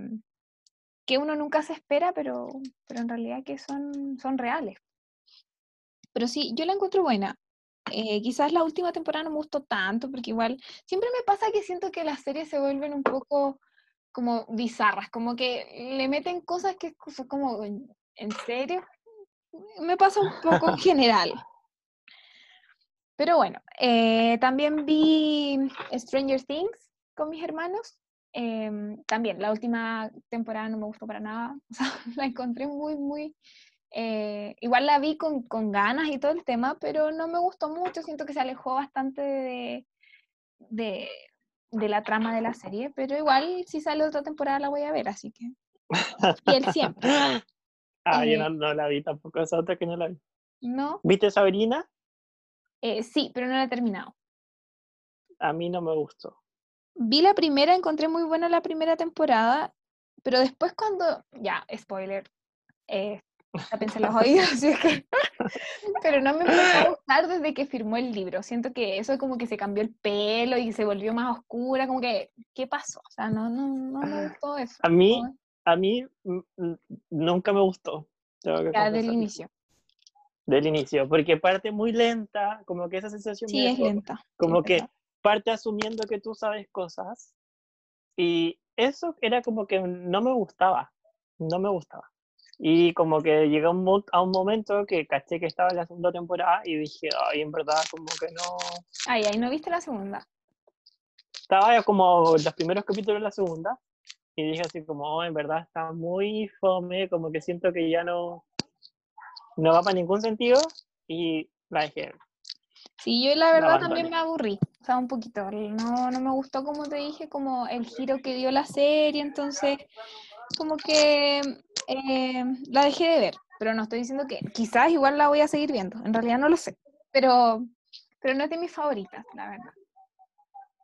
que uno nunca se espera, pero, pero en realidad que son, son reales. Pero sí, yo la encuentro buena. Eh, quizás la última temporada no me gustó tanto, porque igual siempre me pasa que siento que las series se vuelven un poco como bizarras, como que le meten cosas que son como, ¿en serio? Me pasa un poco en general. Pero bueno, eh, también vi Stranger Things con mis hermanos. em, también la última temporada no me gustó para nada, o sea, la encontré muy, muy... eh, igual la vi con, con ganas y todo el tema, pero no me gustó mucho, siento que se alejó bastante de, de, de la trama de la serie, pero igual si sale otra temporada la voy a ver, así que... Y el siempre. Ah, yo Eh, no, no la vi tampoco, esa otra que no la vi. ¿No? ¿Viste Sabrina? Eh, sí, pero no la he terminado. A mí no me gustó. Vi la primera, encontré muy buena la primera temporada, pero después cuando, ya, spoiler, eh, en los oídos, así es que, pero no me empezó a gustar desde que firmó el libro. Siento que eso como que se cambió el pelo y se volvió más oscura, como que, ¿qué pasó? O sea, no, no, no me gustó eso. A mí, a mí mm, mm, nunca me gustó. ya del inicio. Del inicio, porque parte muy lenta, como que esa sensación Sí, es lenta. sí, como es que verdad. parte asumiendo que tú sabes cosas y eso era como que no me gustaba, no me gustaba. Y como que llegué a un, a un momento que caché que estaba en la segunda temporada y dije, ay, en verdad, como que no... Ay, ahí no viste la segunda. Estaba como los primeros capítulos de la segunda y dije así como, oh, en verdad está muy fome, como que siento que ya no, no va para ningún sentido y la dejé. Sí, yo la La verdad también abandoné. me aburrí, o sea, un poquito. No, no me gustó, como te dije, como el giro que dio la serie, entonces como que eh, la dejé de ver, pero no estoy diciendo que quizás igual la voy a seguir viendo, en realidad no lo sé, pero, pero no es de mis favoritas, la verdad.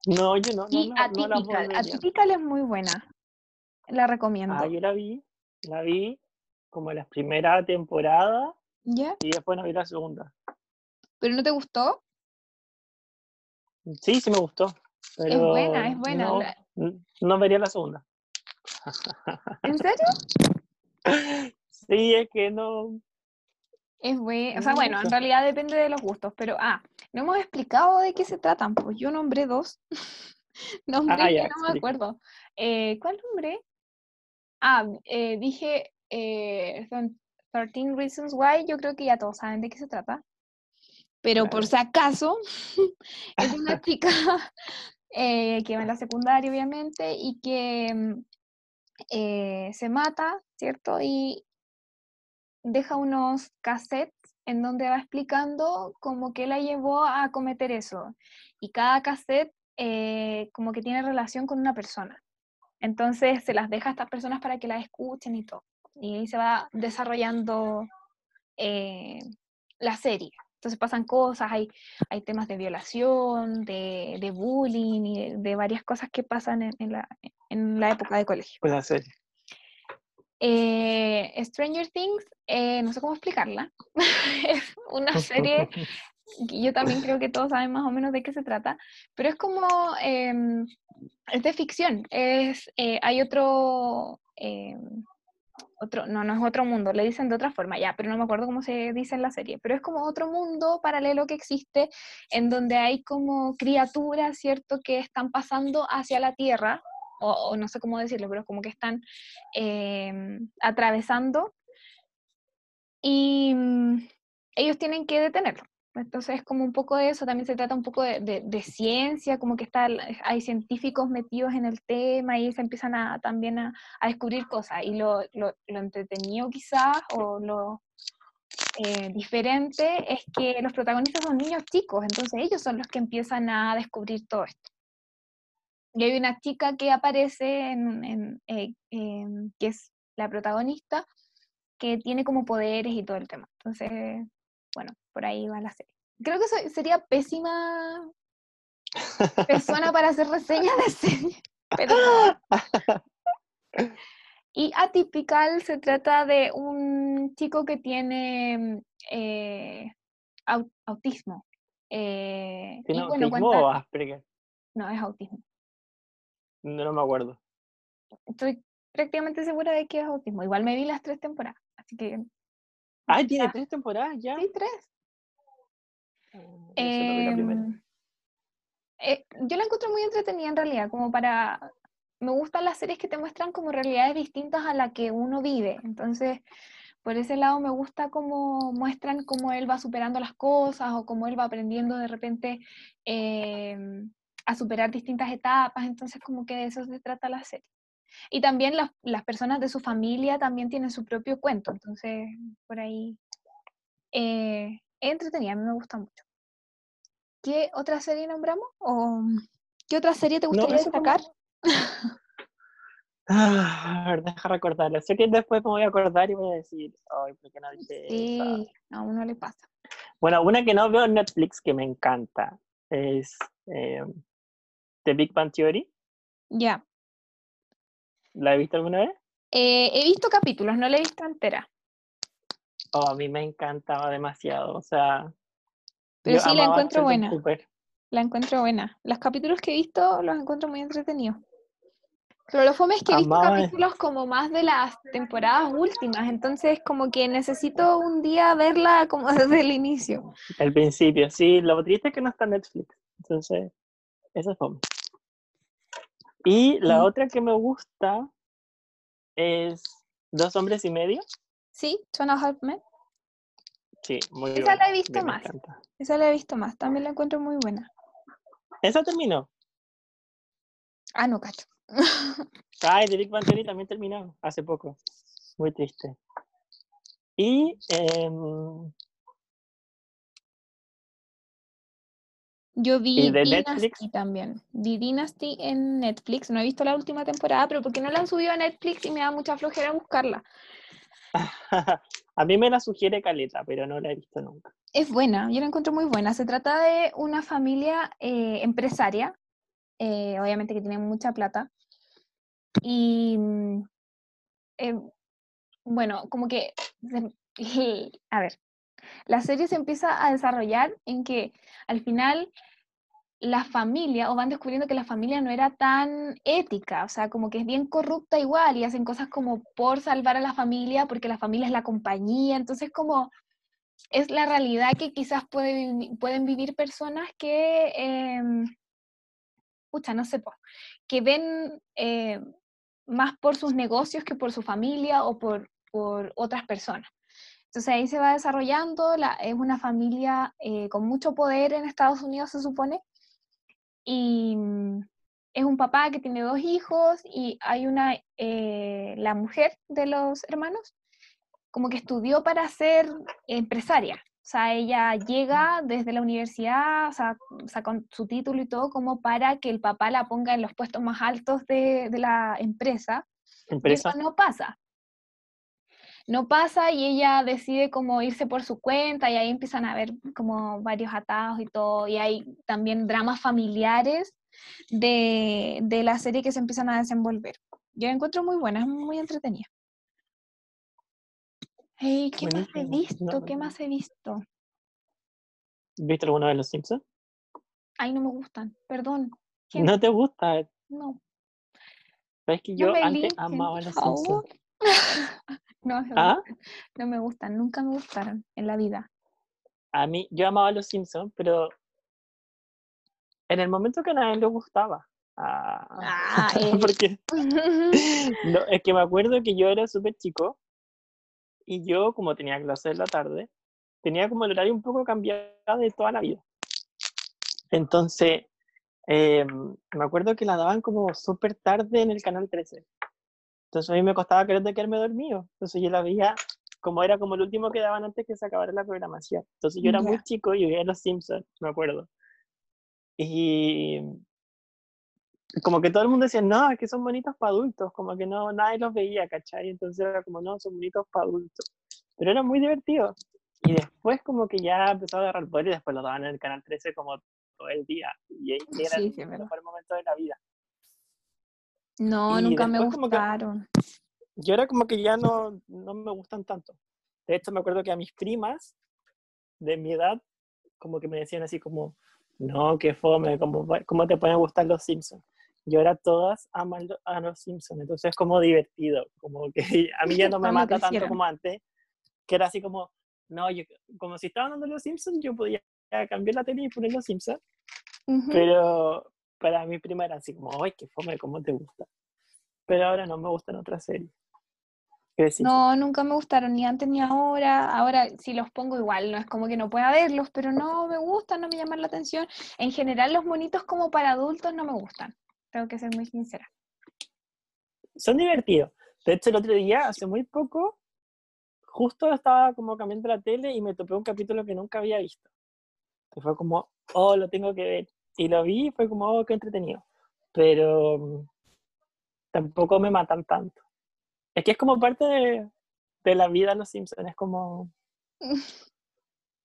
No, yo no, no, Y no, no Atypical, volvería. Atypical es muy buena, la recomiendo. Ah, yo la vi, la vi como la primera temporada ¿Ya? y después no vi la segunda. ¿Pero no te gustó? Sí, sí me gustó. Pero buena, es buena, No, no vería la segunda. ¿En serio? Sí, es que no. Es buena, o sea, No bueno, en realidad depende de los gustos, pero ah, no hemos explicado de qué se tratan, pues yo nombré dos. nombré Ah, que ya, no me acuerdo. Eh, ¿cuál nombré? Ah, eh, dije eh, son 13 Reasons Why, yo creo que ya todos saben de qué se trata. Pero por si acaso, es una chica eh, que va en la secundaria, obviamente, y que mm, eh, se mata, ¿cierto? Y deja unos cassettes en donde va explicando como que la llevó a cometer eso. Y cada cassette eh, como que tiene relación con una persona. Entonces se las deja a estas personas para que la escuchen y todo. Y ahí se va desarrollando eh, la serie. Entonces pasan cosas, hay, hay temas de violación, de, de bullying y de, de varias cosas que pasan en, en la, en la época de colegio. Pues la serie. Eh, Stranger Things, eh, no sé cómo explicarla. es una serie yo también creo que todos saben más o menos de qué se trata, pero es como, em, es de ficción. Es, eh, hay otro, em, no, no es otro mundo, le dicen de otra forma ya, pero no me acuerdo cómo se dice en la serie, pero es como otro mundo paralelo que existe en donde hay como criaturas, ¿cierto?, que están pasando hacia la Tierra, o, o no sé cómo decirlo, pero como que están em, atravesando y mm, ellos tienen que detenerlo. Entonces es como un poco de eso, también se trata un poco de, de- ciencia, como que está, hay científicos metidos en el tema y se empiezan a, también a, a descubrir cosas. Y lo, lo, lo entretenido quizás o lo eh, diferente es que los protagonistas son niños chicos, entonces ellos son los que empiezan a descubrir todo esto. Y hay una chica que aparece, en, en, eh, em, que es la protagonista, que tiene como poderes y todo el tema. Entonces, bueno, por ahí va la serie. Creo que soy- sería pésima persona para hacer reseñas de series, pero. Y Atypical se trata de un chico que tiene eh, au- autismo. Eh, y ¿Tiene bueno, autismo cuenta- o Asperger? No, es autismo. No, no me acuerdo. Estoy prácticamente segura de que es autismo. Igual me vi las tres temporadas, así que Ah, tiene tres temporadas ya. sí, tres. Em, eh, yo la encuentro muy entretenida en realidad, como para... Me gustan las series que te muestran como realidades distintas a la que uno vive. Entonces, por ese lado me gusta cómo muestran cómo él va superando las cosas o cómo él va aprendiendo de repente em, a superar distintas etapas, entonces como que de eso se trata la serie. Y también las, las personas de su familia también tienen su propio cuento, entonces por ahí eh, entretenida, a mí me gusta mucho. ¿Qué otra serie nombramos? ¿O qué otra serie te gustaría destacar? Ah, a ver, deja recordarlo. Sé que después me voy a acordar y voy a decir, ay, ¿por qué no dice Sí, a uno le pasa. Bueno, una que no veo en Netflix que me encanta es eh, The Big Bang Theory. Ya. ¿La he visto alguna vez? Eh, he visto capítulos, no la he visto entera. Oh, a mí me encantaba demasiado, o sea... Pero sí, la encuentro buena. Cooper. La encuentro buena. Los capítulos que he visto los encuentro muy entretenidos. Pero lo fome es que he visto Amaba- capítulos como más de las temporadas últimas, entonces como que necesito un día verla como desde el inicio. Al principio, sí, lo triste es que no está en Netflix, entonces, esa es fome. Y la Mm. otra que me gusta es Dos Hombres y Medio. Sí, Half Men. Sí, muy Esa buena, la he visto me más. Esa la he visto más, también la encuentro muy buena. Esa terminó. Ah, no, cacho. Ay, The Big Bang Theory también terminó hace poco. Muy triste. Y em, Yo vi ¿Y de Dynasty también. Vi Dynasty en Netflix. No he visto la última temporada, pero porque no la han subido a Netflix y me da mucha flojera buscarla. a mí me la sugiere Caleta, pero no la he visto nunca. Es buena, yo la encuentro muy buena. Se trata de una familia eh, empresaria, eh, obviamente que tiene mucha plata. Y mm, eh, bueno, como que, a ver, la serie se empieza a desarrollar en que al final la familia, o van descubriendo que la familia no era tan ética, o sea, como que es bien corrupta igual y hacen cosas como por salvar a la familia, porque la familia es la compañía, entonces como es la realidad que quizás pueden vivir personas que, pucha, no sé, que ven eh, más por sus negocios que por su familia o por, por otras personas. Entonces ahí se va desarrollando, la, es una familia eh, con mucho poder en Estados Unidos, se supone, y mm, es un papá que tiene dos hijos y hay una, eh, la mujer de los hermanos, como que estudió para ser empresaria. O sea, ella llega desde la universidad, o sea, sacó su título y todo, como para que el papá la ponga en los puestos más altos de, de la empresa. Y Empresa. eso no pasa. No pasa y ella decide como irse por su cuenta y ahí empiezan a haber como varios atados y todo. Y hay también dramas familiares de, de la serie que se empiezan a desenvolver. Yo la encuentro muy buena, es muy entretenida. Hey, ¿Qué más he visto? No, ¿Qué más he visto? ¿Viste alguno de los Simpsons? Ay, no me gustan, perdón. ¿Quién? No te gusta. No. Sabes que yo antes linchen, amaba los. Simpsons. no, me ¿Ah? no me gustan, nunca me gustaron en la vida. A mí, yo amaba los Simpsons, pero en el momento que a nadie le gustaba. Ah, Ah, porque no, es que me acuerdo que yo era súper chico y yo, como tenía clase en la tarde, tenía como el horario un poco cambiado de toda la vida. Entonces, eh, me acuerdo que la daban como súper tarde en el canal 13. Entonces a mí me costaba querer de quedarme dormido. Entonces yo la veía como era como el último que daban antes que se acabara la programación. Entonces yo era muy Ya. chico y veía Los Simpsons, me acuerdo. Y como que todo el mundo decía, no, es que son bonitos para adultos, como que no, nadie los veía, ¿cachai? Entonces era como, no, son bonitos para adultos. Pero era muy divertido. Y después como que ya empezó a agarrar poder y después lo daban en el canal 13 como todo el día. Y, era Sí, el sí, es verdad. mejor momento de la vida. No, Y nunca me como que- gustaron. yo era como que ya no, no me gustan tanto. De hecho, me acuerdo que a mis primas de mi edad, como que me decían así como, no, qué fome, ¿cómo, cómo te pueden gustar los Simpsons? Y ahora todas aman a los Simpsons, entonces es como divertido, como que a mí ya no me mata tanto como antes, que era así como, no, yo, como si estaban dando los Simpsons, yo podía cambiar la tele y poner los Simpsons, Ujú. pero para mi prima era así como, ay, qué fome, ¿cómo te gusta? Pero ahora no me gustan otras series. No, nunca me gustaron, ni antes ni ahora. Ahora, si los pongo igual, no es como que no pueda verlos, pero no me gustan, no me llaman la atención. En general, los monitos como para adultos no me gustan. Tengo que ser muy sincera. Son divertidos. De hecho, el otro día, hace muy poco, justo estaba como cambiando la tele y me topé un capítulo que nunca había visto. Que fue como, oh, lo tengo que ver. Y lo vi y fue como, oh, qué entretenido. Pero mm, tampoco me matan tanto. Es que es como parte de, de la vida de los Simpsons, es como...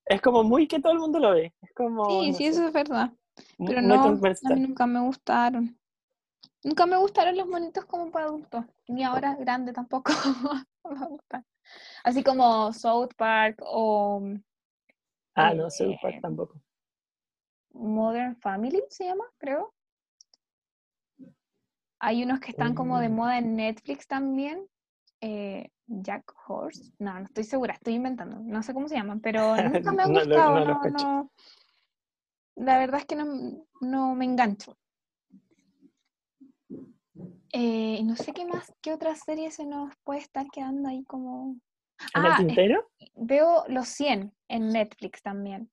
es como muy que todo el mundo lo ve. Es como, sí, sí, eso es verdad. Pero no, a mí nunca me gustaron. Nunca me gustaron los monitos como para adultos, ni ahora grande tampoco me gustan. Así como South Park o... Ah, no, South Park eh, tampoco. Modern Family se llama, creo. Hay unos que están como de mm. moda en Netflix también. Eh, Jack Horse. No, no estoy segura, estoy inventando. No sé cómo se llaman, pero nunca me ha gustado. La verdad es que no, no me engancho. Eh, no sé qué más, qué otra serie se nos puede estar quedando ahí como... ¿En el ah, tintero? veo Los 100 en Netflix también.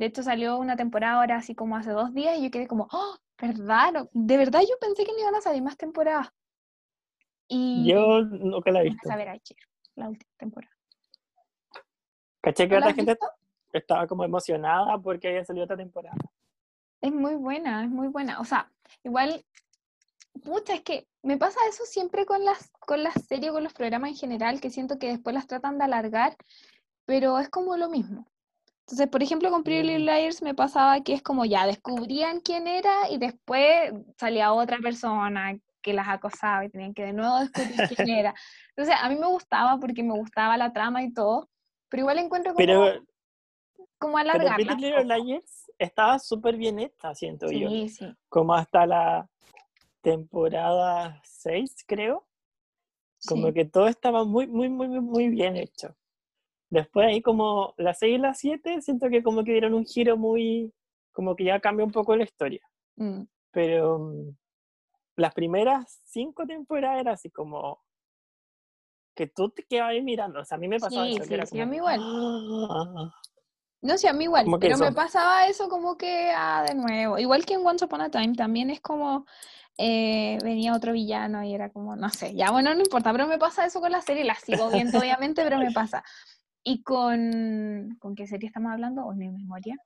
De hecho salió una temporada ahora así como hace dos días y yo quedé como, ¡oh! ¿Verdad? De verdad yo pensé que no iban a salir más temporadas. Y yo nunca la he visto. A ver ayer, la última temporada. ¿Caché que otra gente estaba como emocionada porque había salido otra temporada? Es muy buena, es muy buena. O sea, igual Pucha, es que me pasa eso siempre con las, con las series, con los programas en general, que siento que después las tratan de alargar, pero es como lo mismo. Entonces, por ejemplo, con Pretty Little mm. Liars me pasaba que es como ya descubrían quién era y después salía otra persona que las acosaba y tenían que de nuevo descubrir quién era. Entonces, a mí me gustaba porque me gustaba la trama y todo, pero igual encuentro como, pero, como alargarla. Pero Pretty Little Liars estaba súper bien hecha, siento yo. Sí, sí. Como hasta la temporada 6, creo. Como que todo estaba muy, muy, muy, muy bien hecho. Después ahí como la 6 y la 7, siento que como que dieron un giro muy, como que ya cambia un poco la historia. Mm. Pero mm, las primeras cinco temporadas era así como que tú te quedabas ahí mirando. O sea, a mí me pasaba eso. Sí, sí, a mí igual. Ah". No sé, a mí igual, pero me pasaba eso como que, ah, de nuevo. Igual que en Once Upon a Time, también es como, eh, venía otro villano y era como, no sé, ya bueno, no importa, pero me pasa eso con la serie, la sigo viendo obviamente, pero me pasa. ¿Y con, con qué serie estamos hablando? ¿O mi memoria?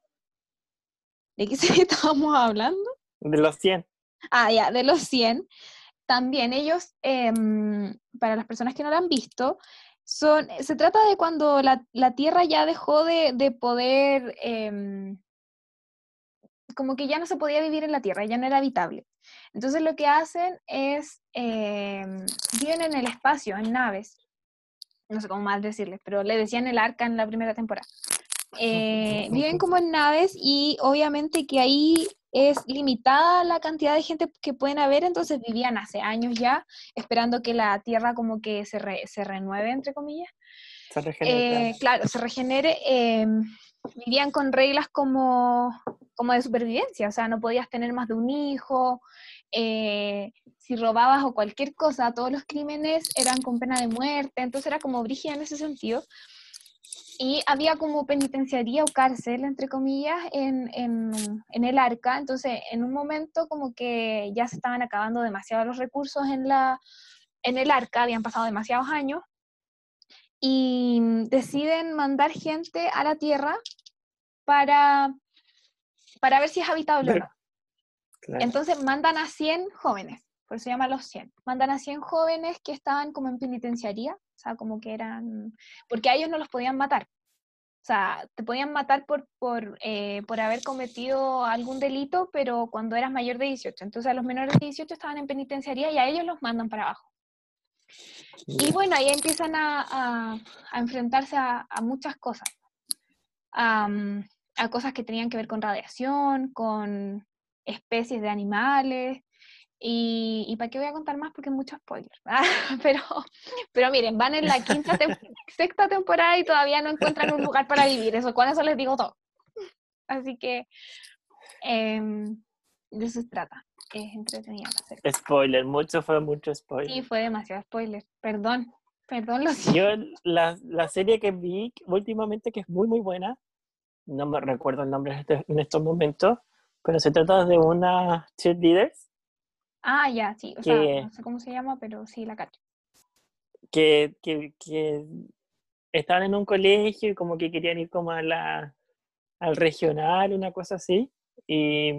¿De qué serie estábamos hablando? De los 100. Ah, ya, de los 100. También ellos, em, para las personas que no lo han visto, son, se trata de cuando la, la Tierra ya dejó de, de poder, em, como que ya no se podía vivir en la Tierra, ya no era habitable. Entonces lo que hacen es, eh, viven en el espacio, en naves, no sé cómo más decirles, pero le decían el arca en la primera temporada. Eh, viven como en naves y obviamente que ahí es limitada la cantidad de gente que pueden haber, entonces vivían hace años ya esperando que la Tierra como que se, se renueve, entre comillas. Se regenere. Eh, claro, se regenere. Em, vivían con reglas como, como de supervivencia, o sea, no podías tener más de un hijo, eh, si robabas o cualquier cosa, todos los crímenes eran con pena de muerte, entonces era como brígida en ese sentido. Y había como penitenciaría o cárcel, entre comillas, en, en, el arca. Entonces, en un momento como que ya se estaban acabando demasiado los recursos en, la, en el arca, habían pasado demasiados años, y deciden mandar gente a la Tierra para, para ver si es habitable o no. Entonces mandan a 100 jóvenes, por eso se llama los 100. Mandan a 100 jóvenes que estaban como en penitenciaría, o sea, como que eran, porque a ellos no los podían matar. O sea, te podían matar por, por, eh, por haber cometido algún delito, pero cuando eras mayor de 18. Entonces a los menores de 18 estaban en penitenciaría y a ellos los mandan para abajo. Y bueno, ahí empiezan a, a, enfrentarse a, a, muchas cosas. a cosas que tenían que ver con radiación, con especies de animales. Y, y para qué voy a contar más porque es mucho spoiler. pero, pero miren, van en la quinta, sexta temporada y todavía no encuentran un lugar para vivir. Eso, con eso les digo todo. Así que em, de eso se trata. Es entretenida Spoiler, mucho fue mucho spoiler. Sí, fue demasiado spoiler. Perdón. Perdón, lo Yo la, la, serie que vi últimamente, que es muy, muy buena, no me recuerdo el nombre este, en estos momentos, pero se trata de una cheerleaders. Ah, ya, sí, o sea, no sé cómo se llama, pero sí la cacho. Que, que, que estaban en un colegio y como que querían ir como a la, al regional, una cosa así, y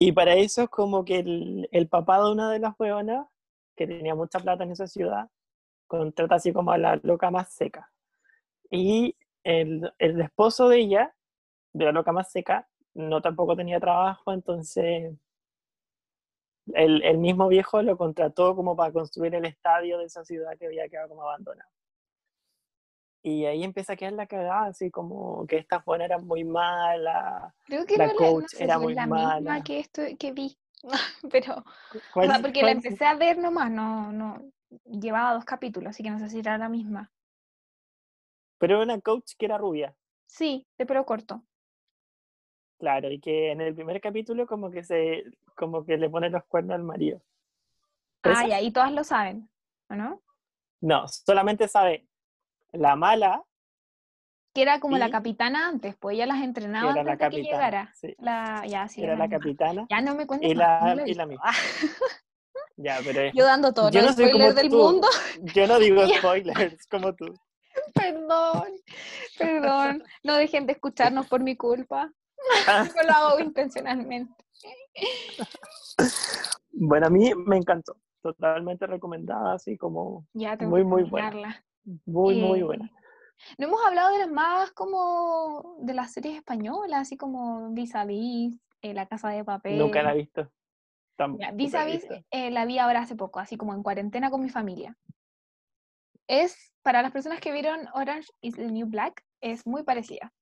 y para eso como que el, el papá de una de las hueonas, que tenía mucha plata en esa ciudad, contrata así como a la loca más seca. Y el, el esposo de ella, de la loca más seca, no tampoco tenía trabajo, entonces el, el, mismo viejo lo contrató como para construir el estadio de esa ciudad que había quedado como abandonado. Y ahí empieza a quedar la cagada, así como que esta buena era muy mala, Creo que la coach no era muy la mala. misma que esto que vi, pero o sea, porque la empecé a ver nomás, no, no, llevaba dos capítulos, así que no sé si era la misma. Pero era una coach que era rubia. Sí, de pelo corto. Claro, y que en el primer capítulo como que se, como que le pone los cuernos al marido. Ah, y ahí todas lo saben, ¿o no? No, solamente sabe la mala. Que era como la capitana antes, pues ella las entrenaba antes la de que llegara. Sí. La, ya, sí, era la capitana. Ya no me cuentes y la, no y la misma. ya, pero Yo dando todo yo no soy como del tú. mundo. Yo no digo spoilers como tú. Perdón, perdón. No dejen de escucharnos por mi culpa. Yo lo hago intencionalmente. Bueno, a mí me encantó. Totalmente recomendada, así como ya muy, muy buena. Muy, muy buena. Eh, no hemos hablado de las más como de las series españolas, así como Vis a Vis, eh, La Casa de Papel. Nunca la he visto. Vis a Vis eh, la vi ahora hace poco, así como en cuarentena con mi familia. Es, para las personas que vieron Orange is the New Black, es muy parecida.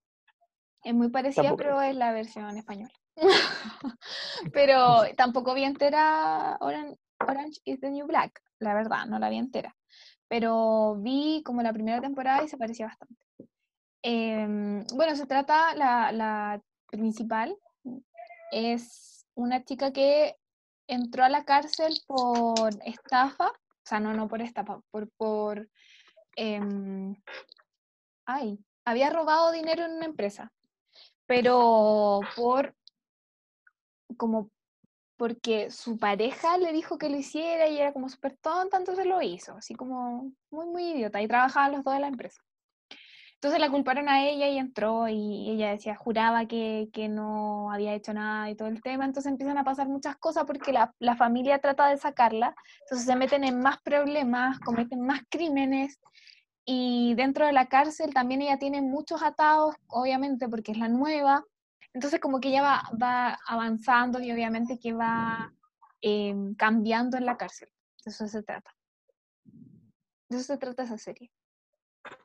Es muy parecida, Tampoco. pero es la versión española. pero tampoco vi entera Orange, Orange is the New Black, la verdad, no la vi entera pero vi como la primera temporada y se parecía bastante. Eh, bueno, se trata, la, la, principal es una chica que entró a la cárcel por estafa, o sea, no, no por estafa, por, por eh, ay, había robado dinero en una empresa, pero por como porque su pareja le dijo que lo hiciera y era como súper tonta, entonces lo hizo, así como muy, muy idiota, y trabajaban los dos en la empresa. Entonces la culparon a ella y entró y ella decía, juraba que, que no había hecho nada y todo el tema, entonces empiezan a pasar muchas cosas porque la, la familia trata de sacarla, entonces se meten en más problemas, cometen más crímenes y dentro de la cárcel también ella tiene muchos atados, obviamente porque es la nueva, entonces como que ella va, va avanzando y obviamente que va eh, cambiando en la cárcel. De eso se trata. De eso se trata esa serie.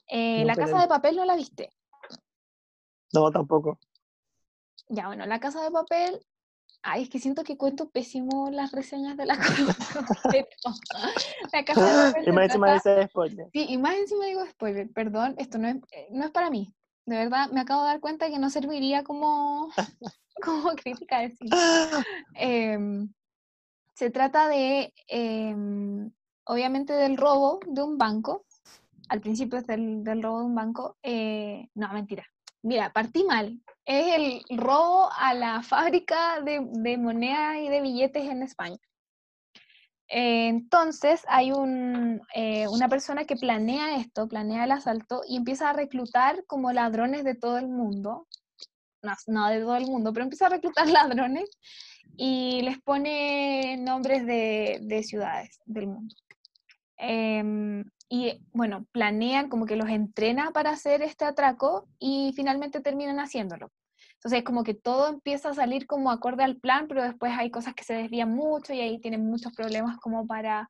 Eh, No, la Casa de Papel no la viste. No, tampoco. Ya, bueno, La Casa de Papel... Ay, es que siento que cuento pésimo las reseñas de la. La Casa de Y más encima ese spoiler. Sí, y más encima digo spoiler, perdón, esto no es, eh, no es para mí. De verdad, me acabo de dar cuenta que no serviría como, como crítica de cine. Em, se trata de, em, obviamente, del robo de un banco. Al principio es del, del robo de un banco. eh, no, mentira. Mira, partí mal. Es el robo a la fábrica de, de moneda y de billetes en España. Entonces hay eh, una persona que planea esto, planea el asalto y empieza a reclutar como ladrones de todo el mundo. No, de todo el mundo, pero empieza a reclutar ladrones y les pone nombres de, de ciudades del mundo. Em, y bueno, planean como que los entrena para hacer este atraco y finalmente terminan haciéndolo. Entonces, como que todo empieza a salir como acorde al plan, pero después hay cosas que se desvían mucho y ahí tienen muchos problemas como para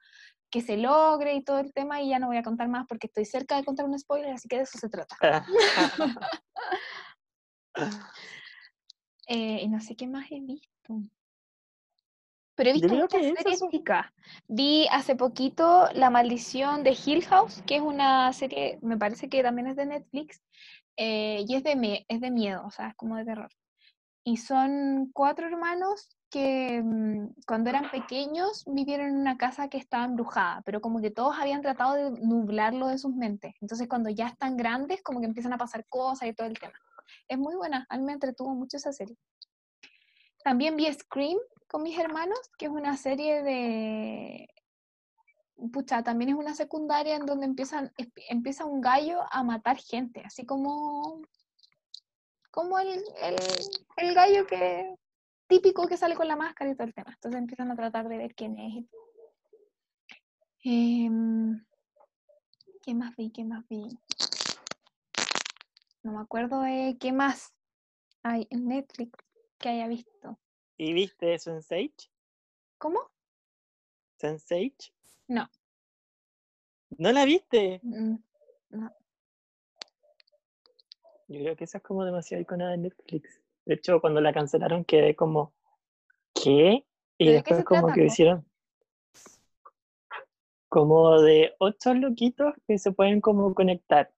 que se logre y todo el tema y ya no voy a contar más porque estoy cerca de contar un spoiler, así que de eso se trata. Eh, y no sé qué más he visto. Pero he visto muchas series chicas. Vi hace poquito La Maldición de Hill House, que es una serie, me parece que también es de Netflix, eh, y es de, me- es de miedo, o sea, es como de terror. Y son cuatro hermanos que mm, cuando eran pequeños vivieron en una casa que estaba embrujada, pero como que todos habían tratado de nublarlo de sus mentes. Entonces cuando ya están grandes, como que empiezan a pasar cosas y todo el tema. Es muy buena, a mí me entretuvo mucho esa serie. También vi Scream con mis hermanos, que es una serie de... Pucha, también es una secundaria en donde empiezan, empieza un gallo a matar gente, así como como el, el, gallo que típico que sale con la máscara y todo el tema. Entonces empiezan a tratar de ver quién es. Em, ¿Qué más vi? ¿Qué más vi? No me acuerdo de qué más hay en Netflix que haya visto. ¿Y viste Sense8? ¿Cómo? ¿Sense8? No. ¿No la viste? Mm, no. Yo creo que esa es como demasiado iconada en Netflix. De hecho, cuando la cancelaron quedé como, ¿qué? Y después como que hicieron como de ocho loquitos que se pueden como conectar.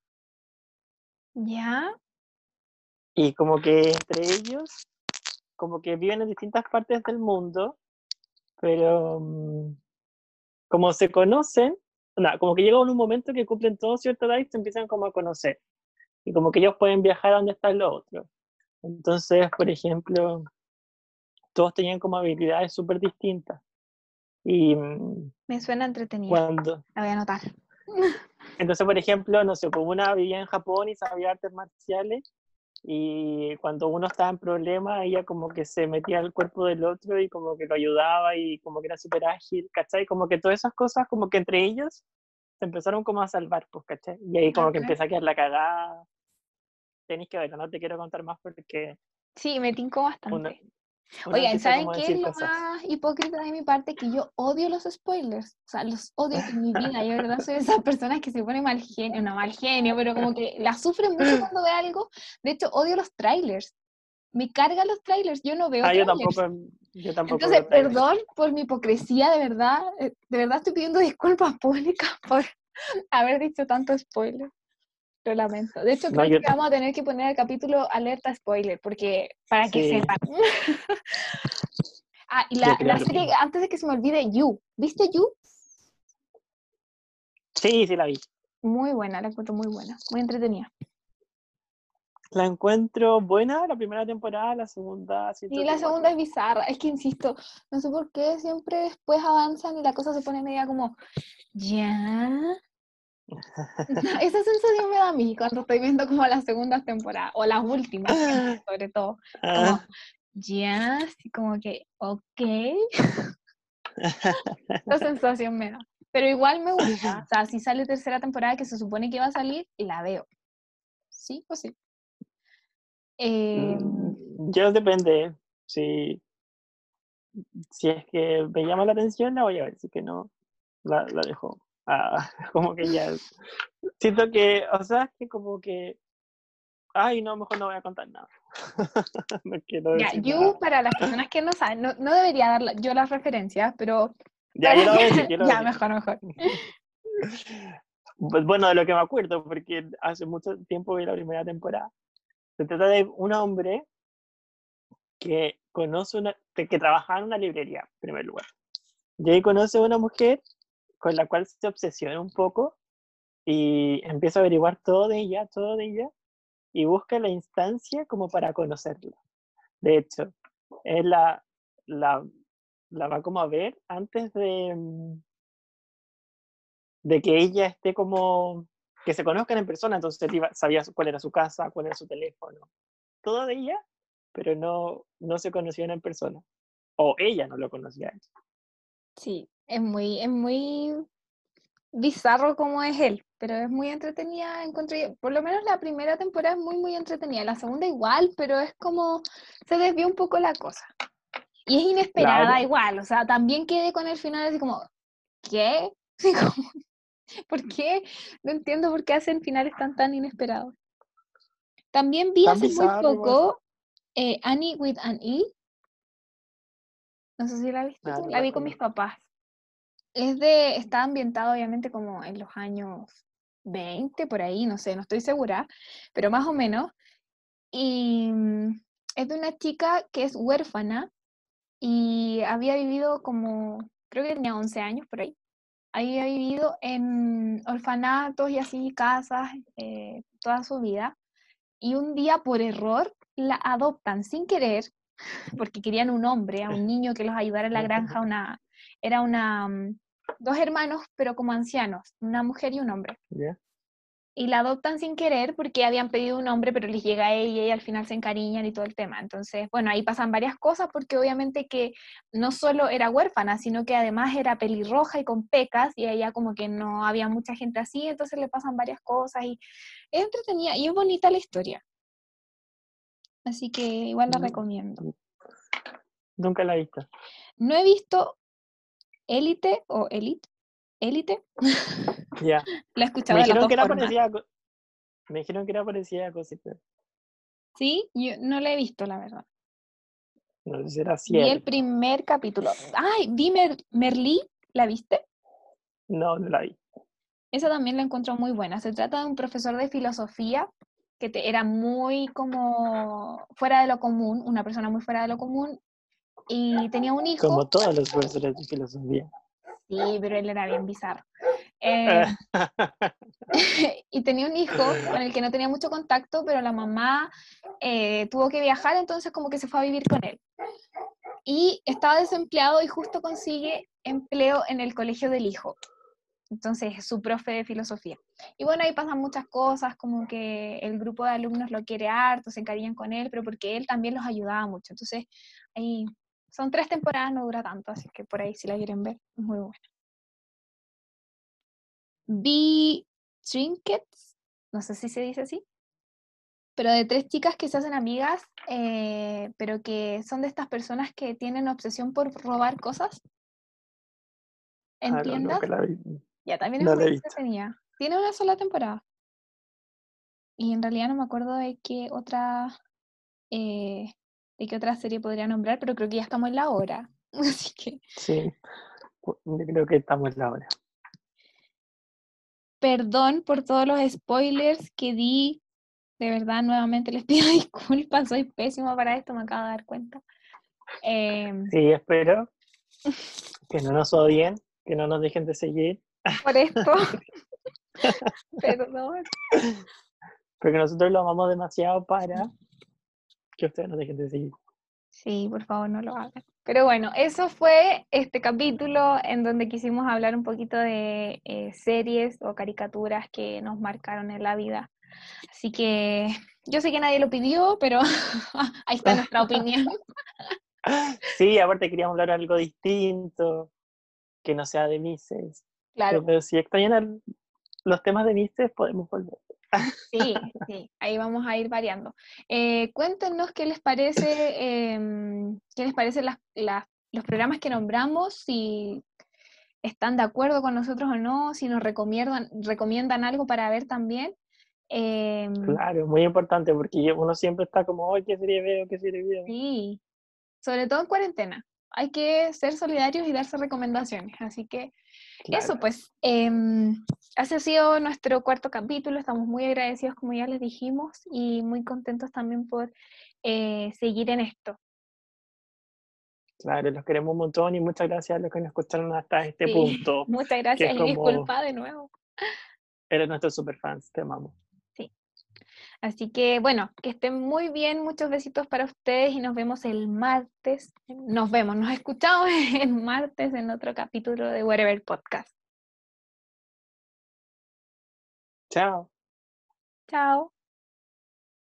¿Ya? Y como que entre ellos, como que viven en distintas partes del mundo, pero mm, como se conocen, como que llega un momento que cumplen todos cierta edad y se empiezan como a conocer y como que ellos pueden viajar a donde están los otros. Entonces, por ejemplo, todos tenían como habilidades súper distintas. Y, mm, Me suena entretenido. Cuando, La voy a anotar. Entonces, por ejemplo, no sé, como una vivía en Japón y sabía artes marciales, y cuando uno estaba en problemas, ella como que se metía al cuerpo del otro y como que lo ayudaba y como que era súper ágil, ¿cachai? Como que todas esas cosas, como que entre ellos se empezaron como a salvar, pues, ¿cachai? Y ahí como que empieza a quedar la cagada tenéis que verlo, no te quiero contar más porque... Sí, me tincó bastante. Oigan, ¿saben qué es lo más hipócrita de mi parte? Que yo odio los spoilers. O sea, los odio en mi vida. Yo, verdad, soy de esas personas que se pone mal genio, no mal genio, pero como que la sufren mucho cuando ve algo. De hecho, odio los trailers. Me cargan los trailers. Yo no veo. Ah, yo tampoco. Yo tampoco Entonces, perdón por mi hipocresía, de verdad. Eh, de verdad estoy pidiendo disculpas públicas por haber dicho tanto spoiler. Lo lamento. De hecho, creo que vamos a tener que poner el capítulo alerta spoiler, porque para que sepan. ah, y la, serie, antes de que se me olvide, You. ¿Viste You? Sí, sí la vi. Muy buena, la encuentro muy buena, muy entretenida. La encuentro buena la primera temporada, la segunda. Sí, la segunda es bizarra. Es que insisto, no sé por qué siempre después avanzan y la cosa se pone media como, ¿ya? Esa sensación me da a mí cuando estoy viendo como las segundas temporadas, o las últimas, sobre todo. Como, ya, así como que, ok. Esa sensación me da. Pero igual me gusta. O sea, si sale tercera temporada que se supone que va a salir, la veo. ¿Sí o sí? Eh, Yo depende. Si, si es que me llama la atención, la voy a ver. Si que no, la, la dejo Ah, como que ya. Siento que, o sea, que como que. Ay, no, mejor no voy a contar nada. no quiero ya, You, para las personas que no saben, no, no debería dar yo las referencias, pero. Ya, yo lo voy a decir, Ya, mejor, mejor. Pues bueno, de lo que me acuerdo, porque hace mucho tiempo vi la primera temporada. Se trata de un hombre que conoce una, que, que trabaja en una librería, en primer lugar. Y ahí conoce a una mujer con la cual se obsesiona un poco y empieza a averiguar todo de ella, todo de ella, y busca la instancia como para conocerla. De hecho, él la, la, la va como a ver antes de, mm, de que ella esté como, que se conozcan en persona, entonces sabía cuál era su casa, cuál era su teléfono, todo de ella, pero no, no se conocían en persona. O ella no lo conocía. Sí, es muy, es muy bizarro como es él, pero es muy entretenida, encontré, por lo menos la primera temporada es muy, muy entretenida, la segunda igual, pero es como, se desvió un poco la cosa. Y es inesperada igual, o sea, también quedé con el final así como, ¿qué? ¿Por qué? No entiendo por qué hacen finales tan, tan inesperados. También vi hace muy poco eh, Annie with an E. No sé si la viste, ah, la vi con mis papás. Es de, está ambientado obviamente como en los años 20, por ahí, no sé, no estoy segura, pero más o menos. Y mm, es de una chica que es huérfana y había vivido como, creo que tenía 11 años por ahí. Había vivido en orfanatos y así, casas, eh, toda su vida. Y un día, por error, la adoptan sin querer, porque querían un hombre, a un niño que los ayudara en la granja. Una, era una, mm, dos hermanos, pero como ancianos, una mujer y un hombre y la adoptan sin querer porque habían pedido un hombre, pero les llega a ella y al final se encariñan y todo el tema. Entonces, bueno, ahí pasan varias cosas porque obviamente que no solo era huérfana, sino que además era pelirroja y con pecas y ella como que no había mucha gente así, entonces le pasan varias cosas y es entretenida y es bonita la historia. Así que igual la recomiendo. Nunca la he visto. No he visto Élite o Elite, Élite. Ya. La he escuchado Me de las dijeron dos que era parecida Me dijeron que era parecida a Gossip Sí, yo no la he visto, la verdad. No sé si era Vi el cierto. primer capítulo. Ay, vi Mer- Merlí, ¿la viste? No, no la vi. Esa también la encuentro muy buena. Se trata de un profesor de filosofía que te- era muy como fuera de lo común, una persona muy fuera de lo común, y tenía un hijo. Como todos los profesores de filosofía. Sí, pero él era bien bizarro. Eh, y tenía un hijo con el que no tenía mucho contacto, pero la mamá eh, tuvo que viajar, entonces como que se fue a vivir con él. Y estaba desempleado y justo consigue empleo en el colegio del hijo. Entonces es su profe de filosofía. Y bueno, ahí pasan muchas cosas, como que el grupo de alumnos lo quiere harto, se encariñan con él, pero porque él también los ayudaba mucho. Entonces, ahí son tres temporadas, no dura tanto, así que por ahí si la quieren ver, es muy buena. Vi Trinkets, no sé si se dice así, pero de tres chicas que se hacen amigas, eh, pero que son de estas personas que tienen obsesión por robar cosas Ah, no, tiendas. nunca la vi. Ya, también es No la muy entretenida. Tiene una sola temporada. Y en realidad no me acuerdo de qué otra eh, de qué otra serie podría nombrar, pero creo que ya estamos en la hora. Así que, Sí. Yo creo que estamos en la hora. perdón por todos los spoilers que di. De verdad, nuevamente les pido disculpas. Soy pésima para esto, me acabo de dar cuenta. Em, Sí, espero que no nos odien, que no nos dejen de seguir, por esto. Perdón. porque nosotros lo amamos demasiado para que ustedes nos dejen de seguir. Sí, por favor, no lo hagan. Pero bueno, eso fue este capítulo en donde quisimos hablar un poquito de eh, series o caricaturas que nos marcaron en la vida. Así que yo sé que nadie lo pidió, pero ahí está nuestra opinión. Sí, aparte queríamos hablar de algo distinto, que no sea de Mises. Claro, Pero si extrañan los temas de Mises, podemos volver. sí, sí, ahí vamos a ir variando. Eh, cuéntenos qué les parece, em, qué les parecen las- las- los programas que nombramos, si están de acuerdo con nosotros o no, si nos recomiendan, recomiendan algo para ver también. Em, Claro, muy importante, porque uno siempre está como, ay, ¿qué serie veo? ¿Qué serie veo? Sí, sobre todo en cuarentena. Hay que ser solidarios y darse recomendaciones. Así que eso, pues, em, ese ha sido nuestro cuarto capítulo. Estamos muy agradecidos, como ya les dijimos, y muy contentos también por eh, seguir en esto. Claro, los queremos un montón y muchas gracias a los que nos escucharon hasta este Sí. punto. Muchas gracias y como- disculpa de nuevo. Eres nuestros superfans, te amamos. Así que bueno, que estén muy bien, muchos besitos para ustedes y nos vemos el martes. Nos vemos, nos escuchamos el martes en otro capítulo de Wherever Podcast. Chao. Chao.